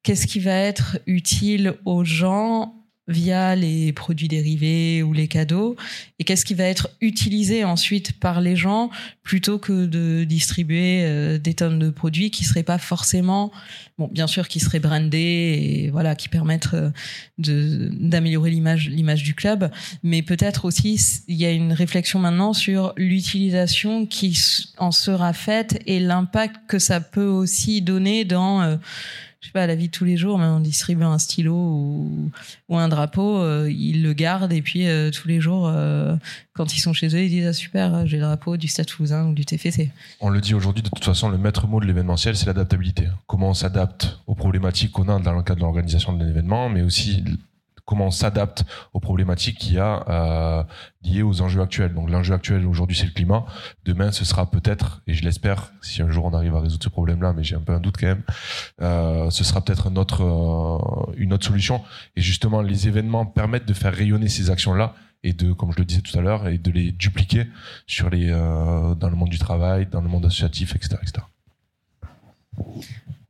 qu'est-ce qui va être utile aux gens via les produits dérivés ou les cadeaux. Et qu'est-ce qui va être utilisé ensuite par les gens plutôt que de distribuer euh, des tonnes de produits qui seraient pas forcément bon bien sûr qui seraient brandés et voilà qui permettent euh, d'améliorer l'image l'image du club. Mais peut-être aussi il y a une réflexion maintenant sur l'utilisation qui en sera faite et l'impact que ça peut aussi donner dans euh, je sais pas, à la vie de tous les jours, on distribue un stylo ou, ou un drapeau, euh, ils le gardent et puis euh, tous les jours, euh, quand ils sont chez eux, ils disent ah super, j'ai le drapeau du Stade Toulousain ou du TFC. On le dit aujourd'hui, de toute façon, le maître mot de l'événementiel, c'est l'adaptabilité. Comment on s'adapte aux problématiques qu'on a dans le cadre de l'organisation de l'événement, mais aussi comment on s'adapte aux problématiques qu'il y a euh, liées aux enjeux actuels. Donc l'enjeu actuel aujourd'hui c'est le climat. Demain ce sera peut-être, et je l'espère, si un jour on arrive à résoudre ce problème-là, mais j'ai un peu un doute quand même, euh, ce sera peut-être une autre, euh, une autre solution. Et justement les événements permettent de faire rayonner ces actions-là et de, comme je le disais tout à l'heure, et de les dupliquer sur les, dans le monde du travail, dans le monde associatif, etc. etc.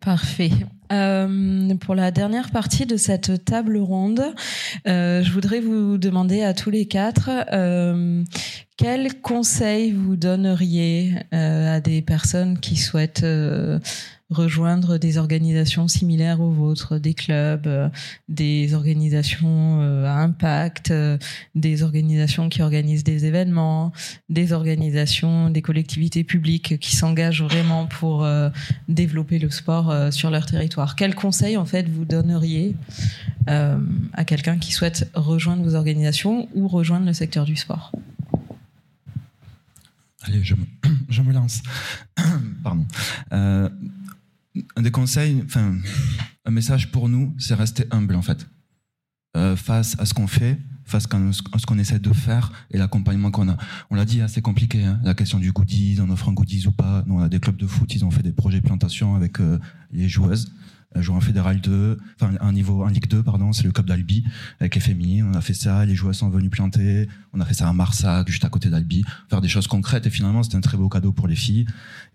Parfait. Euh, pour la dernière partie de cette table ronde, euh, je voudrais vous demander à tous les quatre quels conseils vous donneriez euh, à des personnes qui souhaitent euh, rejoindre des organisations similaires aux vôtres, des clubs, euh, des organisations à impact, des organisations qui organisent des événements, des organisations, des collectivités publiques qui s'engagent vraiment pour développer le sport sur leur territoire? Quels conseils en fait vous donneriez à quelqu'un qui souhaite rejoindre vos organisations ou rejoindre le secteur du sport? Allez, je me, lance. Pardon. Euh, un des conseils, enfin, un message pour nous, c'est rester humble en fait. Euh, face à ce qu'on fait, face à ce qu'on essaie de faire et l'accompagnement qu'on a. On l'a dit, assez compliqué, hein, la question du goodies, on offre un goodies ou pas. Nous, on a des clubs de foot, ils ont fait des projets plantation avec euh, les joueuses jouer en fédéral 2, enfin un niveau, un Ligue 2, pardon, c'est le club d'Albi avec féminines. On a fait ça, les joueurs sont venus planter. On a fait ça à Marsac, juste à côté d'Albi, faire des choses concrètes. Et finalement, c'était un très beau cadeau pour les filles.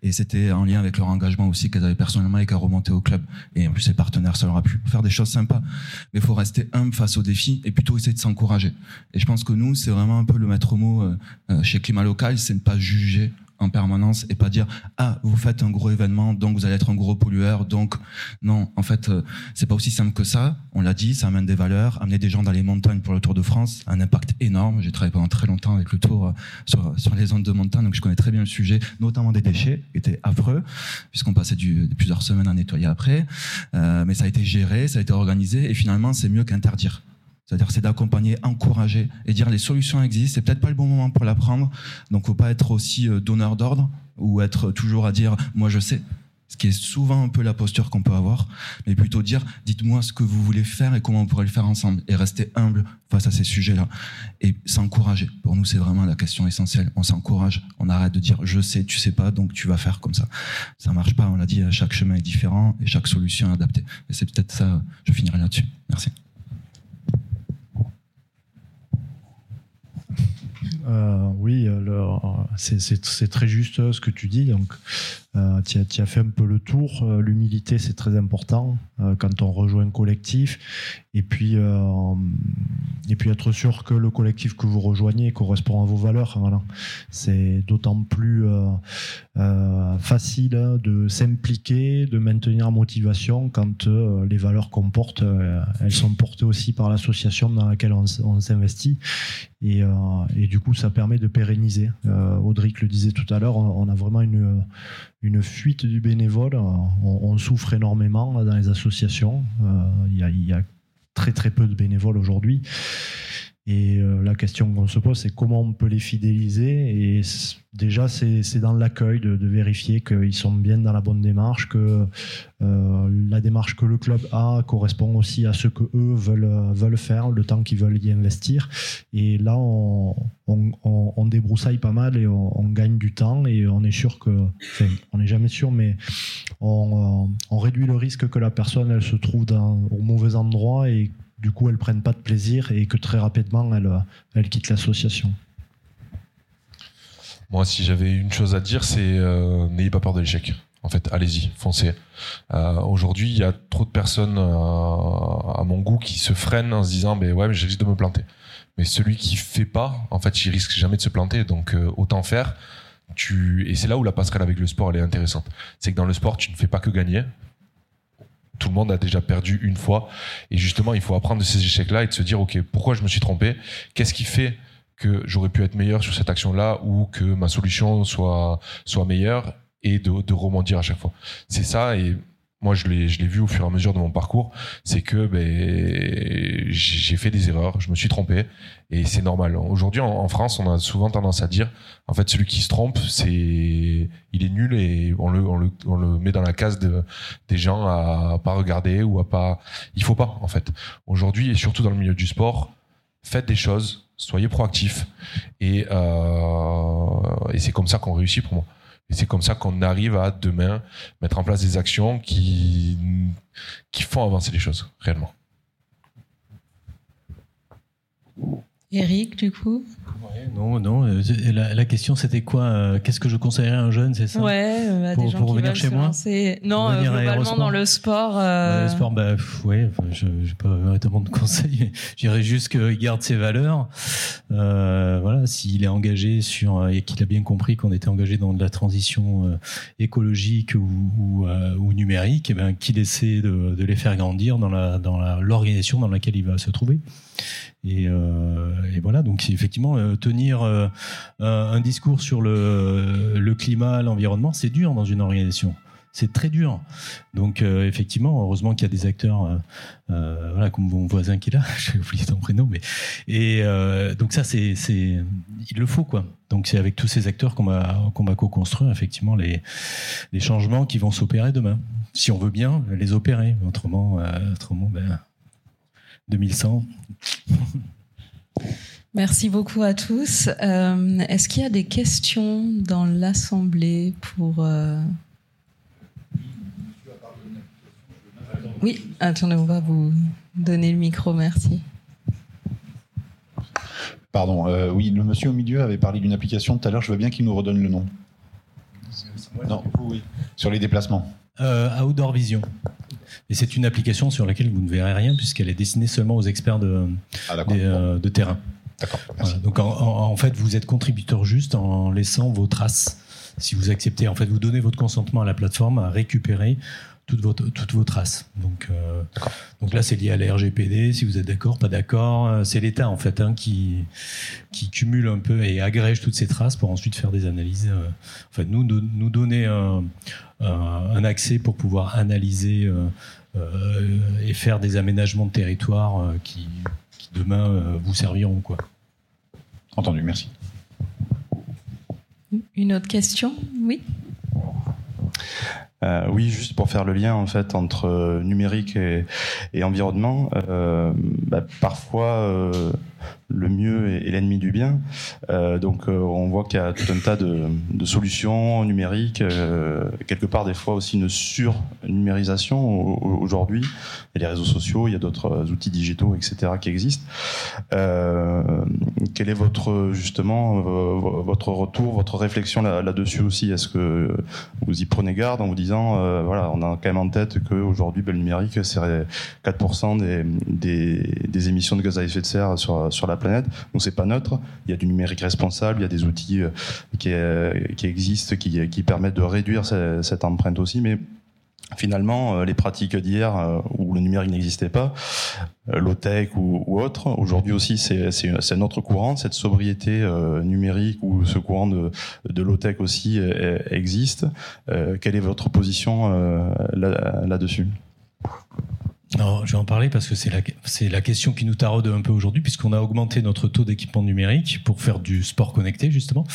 Et c'était en lien avec leur engagement aussi qu'elles avaient personnellement et qu'elles remontaient au club. Et en plus, les partenaires, ça leur a pu faire des choses sympas. Mais il faut rester humble face aux défis et plutôt essayer de s'encourager. Et je pense que nous, c'est vraiment un peu le maître mot euh, euh, chez Climat Local, c'est ne pas juger en permanence et pas dire ah vous faites un gros événement donc vous allez être un gros pollueur donc non en fait euh, c'est pas aussi simple que ça. On l'a dit ça amène des valeurs. Amener des gens dans les montagnes pour le Tour de France un impact énorme. J'ai travaillé pendant très longtemps avec le Tour euh, sur, sur les zones de montagne donc je connais très bien le sujet notamment des déchets qui étaient affreux puisqu'on passait du, plusieurs semaines à nettoyer après. Euh, mais ça a été géré ça a été organisé et finalement c'est mieux qu'interdire c'est-à-dire, c'est d'accompagner, encourager et dire les solutions existent. C'est peut-être pas le bon moment pour l'apprendre. Donc, faut pas être aussi euh, donneur d'ordre ou être toujours à dire moi je sais. ce qui est souvent un peu la posture qu'on peut avoir, mais plutôt dire dites-moi ce que vous voulez faire et comment on pourrait le faire ensemble et rester humble face à ces sujets-là et s'encourager. Pour nous, c'est vraiment la question essentielle. On s'encourage, on arrête de dire je sais, tu sais pas, donc tu vas faire comme ça. Ça marche pas. On l'a dit, chaque chemin est différent et chaque solution est adaptée. Et c'est peut-être ça. Je finirai là-dessus. Merci. Euh, oui, euh, c'est très juste ce que tu dis. Donc, euh, tu as, fait un peu le tour. Euh, l'humilité, c'est très important euh, quand on rejoint un collectif. Et puis, et puis être sûr que le collectif que vous rejoignez correspond à vos valeurs. Voilà. C'est d'autant plus facile hein, de s'impliquer, de maintenir la motivation quand les valeurs qu'on porte, elles sont portées aussi par l'association dans laquelle on, s'investit. Et, du coup, ça permet de pérenniser. Audric le disait tout à l'heure, on a vraiment une une fuite du bénévole. On, souffre énormément dans les associations. Euh, il y, a très très peu de bénévoles aujourd'hui. Et euh, la question qu'on se pose, c'est comment on peut les fidéliser. Et déjà, c'est dans l'accueil de, vérifier qu'ils sont bien dans la bonne démarche, que euh, la démarche que le club a correspond aussi à ce que eux veulent, faire, le temps qu'ils veulent y investir. Et là, on, débroussaille pas mal et on, gagne du temps. Et on est sûr que, enfin, on n'est jamais sûr, mais on, réduit le risque que la personne se trouve au mauvais endroit et du coup, elles prennent pas de plaisir et que très rapidement, elles, elles quittent l'association. Moi, si j'avais une chose à dire, c'est euh, n'ayez pas peur de l'échec. En fait, allez-y, foncez. Euh, aujourd'hui, il y a trop de personnes euh, à mon goût qui se freinent en se disant, ben ouais, mais j'ai risque de me planter. Mais celui qui fait pas, en fait, il risque jamais de se planter. Donc, autant faire. Et c'est là où la passerelle avec le sport, elle est intéressante. C'est que dans le sport, tu ne fais pas que gagner tout le monde a déjà perdu une fois. Et justement, il faut apprendre de ces échecs-là et de se dire, OK, pourquoi je me suis trompé? Qu'est-ce qui fait que j'aurais pu être meilleur sur cette action-là ou que ma solution soit, meilleure et de, de rebondir à chaque fois? C'est ça et moi je l'ai je l'ai vu au fur et à mesure de mon parcours, c'est que ben j'ai fait des erreurs, je me suis trompé et c'est normal. Aujourd'hui en, France, on a souvent tendance à dire en fait celui qui se trompe, c'est il est nul et on le on le on le met dans la case de des gens à pas regarder ou à pas il faut pas en fait. Aujourd'hui et surtout dans le milieu du sport, faites des choses, soyez proactifs et euh, et c'est comme ça qu'on réussit pour moi. Et c'est comme ça qu'on arrive à demain mettre en place des actions qui, qui font avancer les choses réellement. Eric, du coup? Non, non. Euh, la, question, c'était quoi euh, Qu'est-ce que je conseillerais à un jeune, c'est ça Ouais, euh, pour, des gens qui chez moi. Non, globalement dans le sport. Dans le sport, bah, ouais, je n'ai pas véritablement de conseils. J'irais juste qu'il garde ses valeurs. voilà, s'il est engagé sur et qu'il a bien compris qu'on était engagé dans de la transition écologique ou, ou, numérique, et eh ben qu'il essaie de, de, les faire grandir dans la dans l'organisation dans laquelle il va se trouver. Et, euh, et, voilà, donc effectivement, euh, tenir euh, un discours sur le, le climat, l'environnement, c'est dur dans une organisation. C'est très dur. Donc effectivement, heureusement qu'il y a des acteurs, voilà, comme mon voisin qui est là, j'ai oublié ton prénom, mais et donc ça c'est, c'est, il le faut quoi. Donc c'est avec tous ces acteurs qu'on va qu'on va co-construire effectivement les les changements qui vont s'opérer demain, si on veut bien les opérer. Autrement, autrement, ben 2100. Merci beaucoup à tous. Euh, est-ce qu'il y a des questions dans l'Assemblée pour... Euh, oui, attendez, on va vous donner le micro, merci. Pardon, euh, oui, le monsieur au milieu avait parlé d'une application tout à l'heure, je veux bien qu'il nous redonne le nom. Non, oui. Sur les déplacements. Outdoor Vision. Et c'est une application sur laquelle vous ne verrez rien puisqu'elle est destinée seulement aux experts de, ah, euh, de terrain. D'accord. donc en, fait, vous êtes contributeur juste en laissant vos traces. Si vous acceptez, en fait, vous donnez votre consentement à la plateforme à récupérer toutes vos, toutes vos traces. Donc, euh, donc là, c'est lié à la RGPD. Si vous êtes d'accord, pas d'accord, euh, c'est l'État en fait hein, qui qui cumule un peu et agrège toutes ces traces pour ensuite faire des analyses. en fait, nous nous donner un, un accès pour pouvoir analyser euh, et faire des aménagements de territoire euh, qui, demain euh, vous serviront. Quoi. Entendu, merci. Une autre question? Oui Euh, oui, juste pour faire le lien en fait entre euh, numérique et, et environnement. Euh, bah, parfois, euh, le mieux est, l'ennemi du bien. Euh, donc euh, on voit qu'il y a tout un tas de, de solutions numériques, euh, quelque part des fois aussi une surnumérisation aujourd'hui. Il y a les réseaux sociaux, il y a d'autres outils digitaux, etc. qui existent. Euh, quel est votre justement votre retour, votre réflexion là-dessus aussi? Est-ce que vous y prenez garde en vous disant, euh, voilà, on a quand même en tête qu'aujourd'hui, ben, le numérique, c'est 4% des, des, des, émissions de gaz à effet de serre sur, sur la planète. Donc c'est pas neutre. Il y a du numérique responsable, il y a des outils euh, qui, euh, qui existent, qui, qui, permettent de réduire cette, empreinte aussi, mais finalement, euh, les pratiques d'hier où le numérique n'existait pas, low-tech ou, autre, aujourd'hui aussi c'est notre courant, cette sobriété numérique ou ce courant de, de low-tech aussi existe. quelle est votre position là-dessus? Alors, je vais en parler parce que c'est la, la question qui nous taraude un peu aujourd'hui, puisqu'on a augmenté notre taux d'équipement numérique pour faire du sport connecté, justement.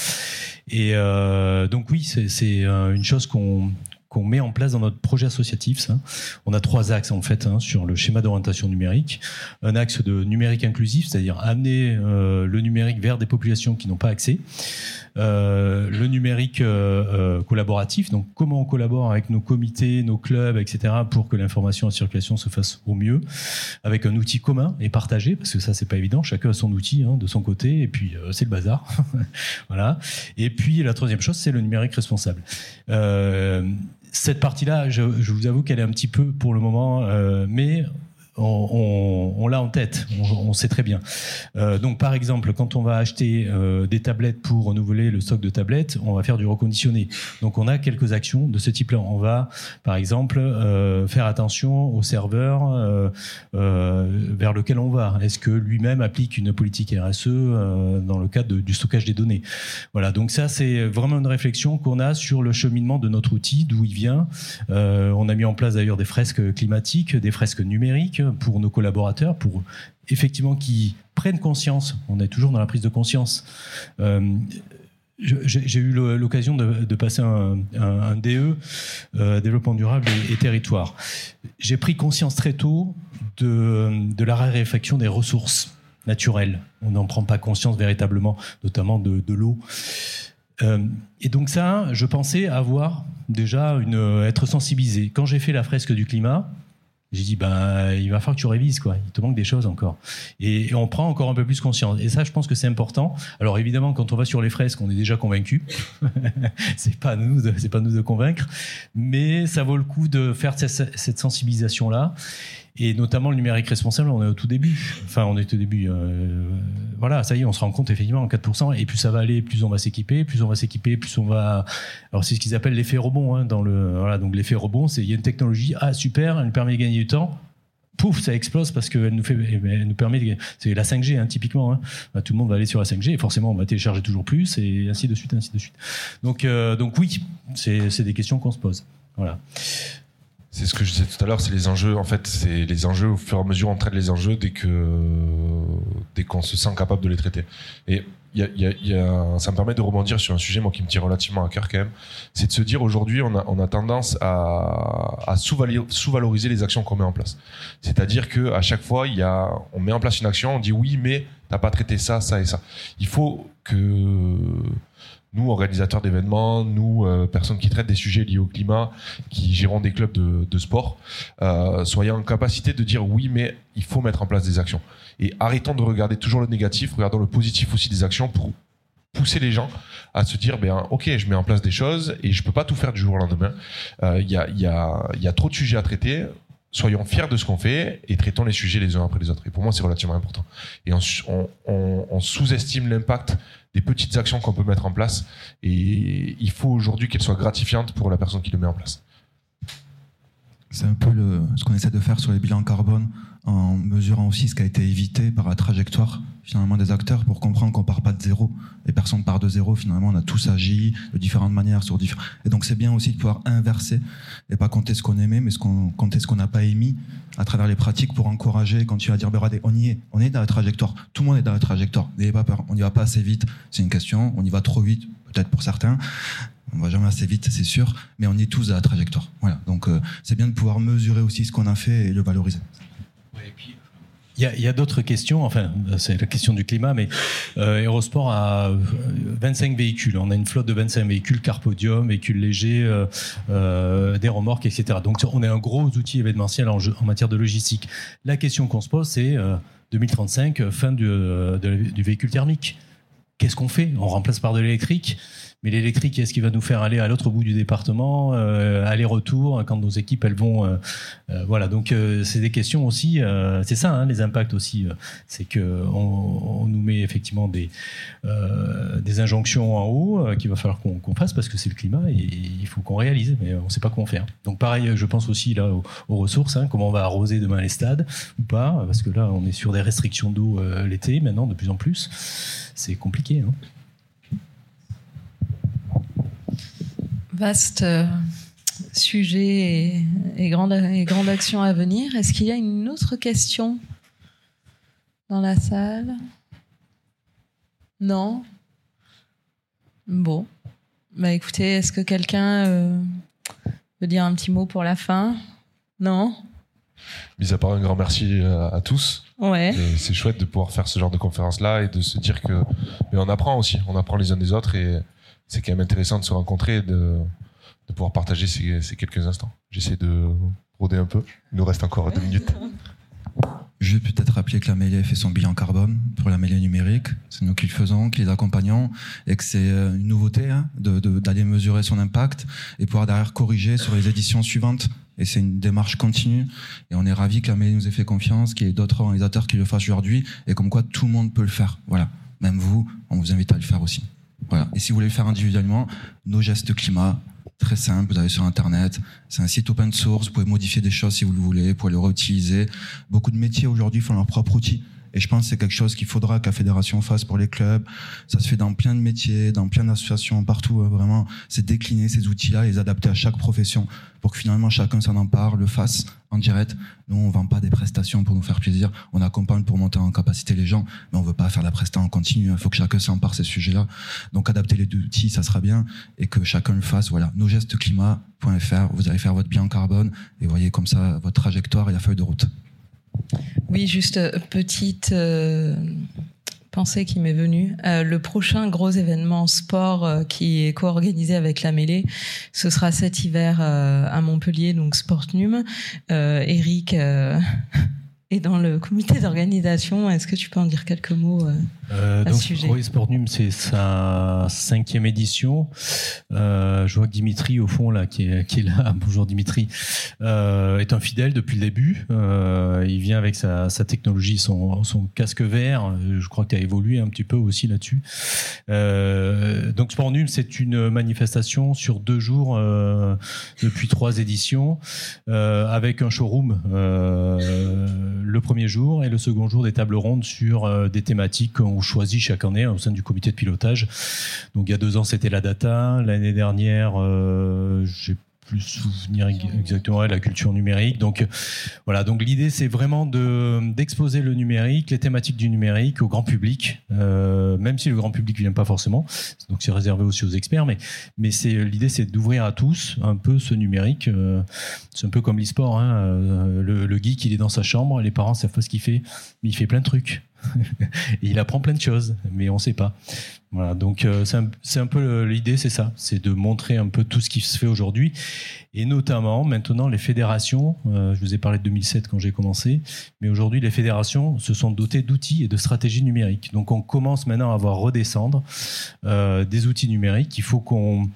Et euh, donc oui, c'est, c'est une chose qu'on, qu'on met en place dans notre projet associatif. Ça. On a trois axes en fait hein, sur le schéma d'orientation numérique. Un axe de numérique inclusif, c'est-à-dire amener euh, le numérique vers des populations qui n'ont pas accès. Euh, le numérique euh, euh, collaboratif, donc comment on collabore avec nos comités, nos clubs, etc., pour que l'information en circulation se fasse au mieux, avec un outil commun et partagé, parce que ça c'est pas évident, chacun a son outil hein, de son côté, et puis c'est le bazar, voilà. Et puis la troisième chose, c'est le numérique responsable. Cette partie-là, je, je, vous avoue qu'elle est un petit peu pour le moment, euh, mais on, l'a en tête, on, on, sait très bien. Euh, donc par exemple, quand on va acheter euh, des tablettes pour renouveler le stock de tablettes, on va faire du reconditionné. Donc on a quelques actions de ce type-là. On va par exemple euh, faire attention au serveur vers lequel on va. Est-ce que lui-même applique une politique RSE dans le cadre du stockage des données? Voilà, donc ça c'est vraiment une réflexion qu'on a sur le cheminement de notre outil, d'où il vient. on a mis en place d'ailleurs des fresques climatiques, des fresques numériques pour nos collaborateurs, pour effectivement qu'ils prennent conscience. On est toujours dans la prise de conscience. Euh, j'ai eu l'occasion de, passer un, DE, euh, développement durable et, territoire. J'ai pris conscience très tôt de, de la raréfaction des ressources naturelles. On n'en prend pas conscience véritablement, notamment de, de l'eau. Euh, et donc ça, je pensais avoir déjà une, être sensibilisé. Quand j'ai fait la fresque du climat, j'ai dit, ben, il va falloir que tu révises, quoi. Il te manque des choses encore. Et, on prend encore un peu plus conscience. Et ça, je pense que c'est important. Alors, évidemment, quand on va sur les fresques, on est déjà convaincu. c'est pas nous, c'est pas nous de convaincre. Mais ça vaut le coup de faire cette sensibilisation-là et notamment le numérique responsable, on est au tout début. Enfin, on est au début. Euh, voilà, ça y est, on se rend compte effectivement en 4%. Et plus ça va aller, plus on va s'équiper, plus on va s'équiper, plus on va. Alors c'est ce qu'ils appellent l'effet rebond. Hein, dans le voilà, donc l'effet rebond, c'est il y a une technologie, ah super, elle nous permet de gagner du temps. Pouf, ça explose parce qu'elle nous fait, elle nous permet de, c'est la 5G hein, typiquement. Hein. Bah, tout le monde va aller sur la 5G et forcément on va télécharger toujours plus et ainsi de suite, ainsi de suite. Donc euh, donc oui, c'est c'est des questions qu'on se pose. Voilà. C'est ce que je disais tout à l'heure, c'est les enjeux. En fait, c'est les enjeux au fur et à mesure on traite les enjeux dès que dès qu'on se sent capable de les traiter. Et ça me permet de rebondir sur un sujet moi qui me tient relativement à cœur quand même. C'est de se dire aujourd'hui on a, on a tendance à, sous-valoriser les actions qu'on met en place. C'est-à-dire que à chaque fois y a, on met en place une action, on dit oui mais t'as pas traité ça, ça et ça. Il faut que nous, organisateurs d'événements, nous, euh, personnes qui traitent des sujets liés au climat, qui gérons des clubs de, sport, euh, soyons en capacité de dire oui, mais il faut mettre en place des actions. Et arrêtons de regarder toujours le négatif, regardons le positif aussi des actions pour pousser les gens à se dire ben ok je mets en place des choses et je peux pas tout faire du jour au lendemain il euh, a, y a trop de sujets à traiter soyons fiers de ce qu'on fait et traitons les sujets les uns après les autres. Et pour moi c'est relativement important. Et on, sous-estime l'impact des petites actions qu'on peut mettre en place. Et il faut aujourd'hui qu'elles soient gratifiantes pour la personne qui le met en place. C'est un peu ce qu'on essaie de faire sur les bilans carbone en mesurant aussi ce qui a été évité par la trajectoire finalement des acteurs pour comprendre qu'on part pas de zéro. Et personne part de zéro. Finalement, on a tous agi de différentes manières sur différents. Et donc c'est bien aussi de pouvoir inverser et pas compter ce qu'on aimait, mais ce qu'on compter ce qu'on n'a pas émis à travers les pratiques pour encourager. Quand tu vas dire, ben, regardez, on y est, on est dans la trajectoire. Tout le monde est dans la trajectoire. N'ayez pas peur. On n'y va pas assez vite. C'est une question. On y va trop vite, peut-être pour certains. On va jamais assez vite, c'est sûr, mais on est tous à la trajectoire. Voilà. Donc euh, c'est bien de pouvoir mesurer aussi ce qu'on a fait et le valoriser. Il y a, d'autres questions, enfin, c'est la question du climat, mais euh, Aerosport a 25 véhicules. On a une flotte de 25 véhicules, car podium, véhicules légers, euh, euh, des remorques, etc. Donc, on est un gros outil événementiel en, matière de logistique. La question qu'on se pose, c'est 2035, fin du véhicule thermique. Qu'est-ce qu'on fait? On remplace par de l'électrique mais l'électrique, est-ce qu'il va nous faire aller à l'autre bout du département, euh, aller-retour, quand nos équipes, elles vont... Euh, euh, voilà, donc c'est des questions aussi, c'est ça, hein, les impacts aussi. c'est qu'on on nous met effectivement des, des injonctions en haut qu'il va falloir qu'on fasse parce que c'est le climat et il faut qu'on réalise, mais on ne sait pas comment faire. Donc pareil, je pense aussi là aux, ressources, hein, comment on va arroser demain les stades ou pas, parce que là, on est sur des restrictions d'eau l'été maintenant, de plus en plus. C'est compliqué. Hein. Vaste euh, sujet et, grande, et grande action à venir. Est-ce qu'il y a une autre question dans la salle? Non? Bon. Bah écoutez, est-ce que quelqu'un euh, veut dire un petit mot pour la fin? Non? Mis à part un grand merci à, tous. Ouais. C'est chouette de pouvoir faire ce genre de conférence là et de se dire que mais on apprend aussi, on apprend les uns des autres et c'est quand même intéressant de se rencontrer et de, de pouvoir partager ces, ces quelques instants. J'essaie de rôder un peu. Il nous reste encore deux minutes. Je vais peut-être rappeler que la mêlée fait son bilan carbone pour la mêlée numérique. C'est nous qui le faisons, qui les accompagnons, et que c'est euh, une nouveauté hein, d'aller mesurer son impact et pouvoir derrière corriger sur les éditions suivantes. Et c'est une démarche continue. Et on est ravis que la mêlée nous ait fait confiance, qu'il y ait d'autres organisateurs qui le fassent aujourd'hui, et comme quoi tout le monde peut le faire. Voilà. Même vous, on vous invite à le faire aussi. Voilà. Et si vous voulez le faire individuellement, nos gestes climat, très simple, vous allez sur Internet, c'est un site open source, vous pouvez modifier des choses si vous le voulez, vous pouvez le réutiliser. Beaucoup de métiers aujourd'hui font leur propre outil. Et je pense que c'est quelque chose qu'il faudra que la fédération fasse pour les clubs. Ça se fait dans plein de métiers, dans plein d'associations, partout. Euh, vraiment, c'est décliner ces outils-là et les adapter à chaque profession pour que finalement chacun s'en empare, le fasse en direct. Nous, on vend pas des prestations pour nous faire plaisir. On accompagne pour monter en capacité les gens, mais on veut pas faire la prestation en continu. Il faut que chacun s'empare ces sujets-là. Donc, adapter les outils, ça sera bien et que chacun le fasse. Voilà. Nos gestes climat.fr. Vous allez faire votre bilan carbone et voyez comme ça votre trajectoire et la feuille de route. Oui, juste euh, petite euh, pensée qui m'est venue. Euh, le prochain gros événement sport qui est co-organisé avec la mêlée, ce sera cet hiver à Montpellier, donc Sportnum. Eric et dans le comité d'organisation. Est-ce que tu peux en dire quelques mots euh, euh, à ce sujet Oui, Sportnum, c'est sa cinquième édition. Euh, je vois que Dimitri, au fond, là, qui est, qui est là, bonjour Dimitri, euh, est un fidèle depuis le début. Il vient avec sa, sa technologie, son, son, casque vert. Je crois que tu as évolué un petit peu aussi là-dessus. Donc Sportnum, c'est une manifestation sur deux jours depuis trois éditions avec un showroom le premier jour et le second jour des tables rondes sur euh, des thématiques qu'on choisit chaque année au sein du comité de pilotage. Donc il y a deux ans c'était la data, l'année dernière euh, j'ai plus souvenir exactement la culture numérique. Donc voilà, donc l'idée c'est vraiment de d'exposer le numérique, les thématiques du numérique au grand public, euh, même si le grand public vient pas forcément. Donc c'est réservé aussi aux experts, mais c'est l'idée c'est d'ouvrir à tous un peu ce numérique. Euh, c'est un peu comme l'e-sport. Hein, euh, le, le geek il est dans sa chambre, les parents savent pas ce qu'il fait, mais il fait plein de trucs. il apprend plein de choses, mais on ne sait pas. Donc euh, c'est un, peu l'idée, c'est ça, c'est de montrer un peu tout ce qui se fait aujourd'hui, et notamment maintenant les fédérations. Euh, je vous ai parlé de 2007 quand j'ai commencé, mais aujourd'hui les fédérations se sont dotées d'outils et de stratégies numériques. Donc on commence maintenant à voir redescendre euh, des outils numériques. Il faut qu'on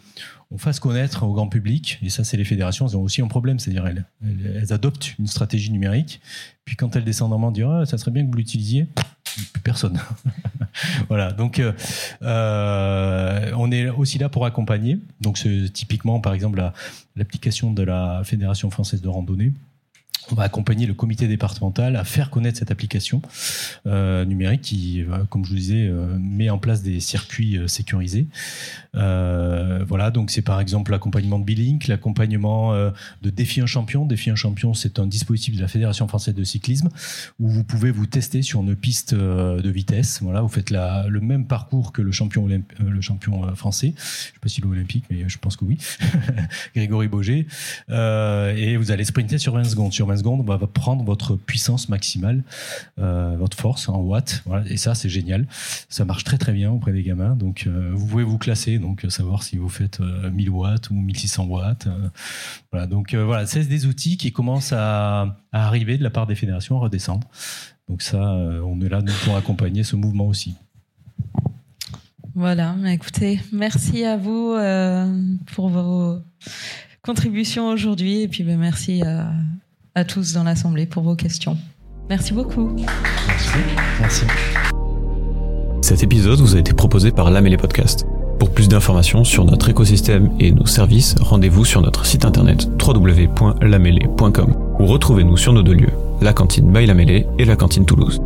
on fasse connaître au grand public, et ça c'est les fédérations, elles ont aussi un problème, c'est-à-dire elles, elles, adoptent une stratégie numérique, puis quand elles descendent en disent ah, ça serait bien que vous l'utilisiez, plus personne. voilà, donc euh, euh, on est aussi là pour accompagner. Donc typiquement par exemple l'application de la Fédération française de randonnée on va accompagner le comité départemental à faire connaître cette application euh, numérique qui, euh, comme je vous disais, euh, met en place des circuits sécurisés. voilà, donc c'est par exemple l'accompagnement de Bilink, l'accompagnement de Défi un champion. Défi un champion, c'est un dispositif de la Fédération française de cyclisme où vous pouvez vous tester sur une piste de vitesse. Voilà, vous faites le même parcours que le champion, le champion français. Je ne sais pas s'il est olympique, mais je pense que oui. Grégory Boger. et vous allez sprinter sur 20 secondes. Sur 20 secondes, on va prendre votre puissance maximale, euh, votre force en watts. et ça, c'est génial. Ça marche très très bien auprès des gamins. Donc, euh, vous pouvez vous classer, donc euh, savoir si vous faites 1000 watts ou 1600 watts. voilà. Donc voilà, c'est des outils qui commencent à, arriver de la part des fédérations à redescendre. Donc ça, on est là pour accompagner ce mouvement aussi. Voilà, écoutez, merci à vous pour vos contributions aujourd'hui et puis ben, merci à, à tous dans l'Assemblée pour vos questions. Merci beaucoup. Merci. Merci. Cet épisode vous a été proposé par l'AMELE Podcast. Pour plus d'informations sur notre écosystème et nos services, rendez-vous sur notre site internet www.lamele.com ou retrouvez-nous sur nos deux lieux, la cantine by Lamele et la cantine Toulouse.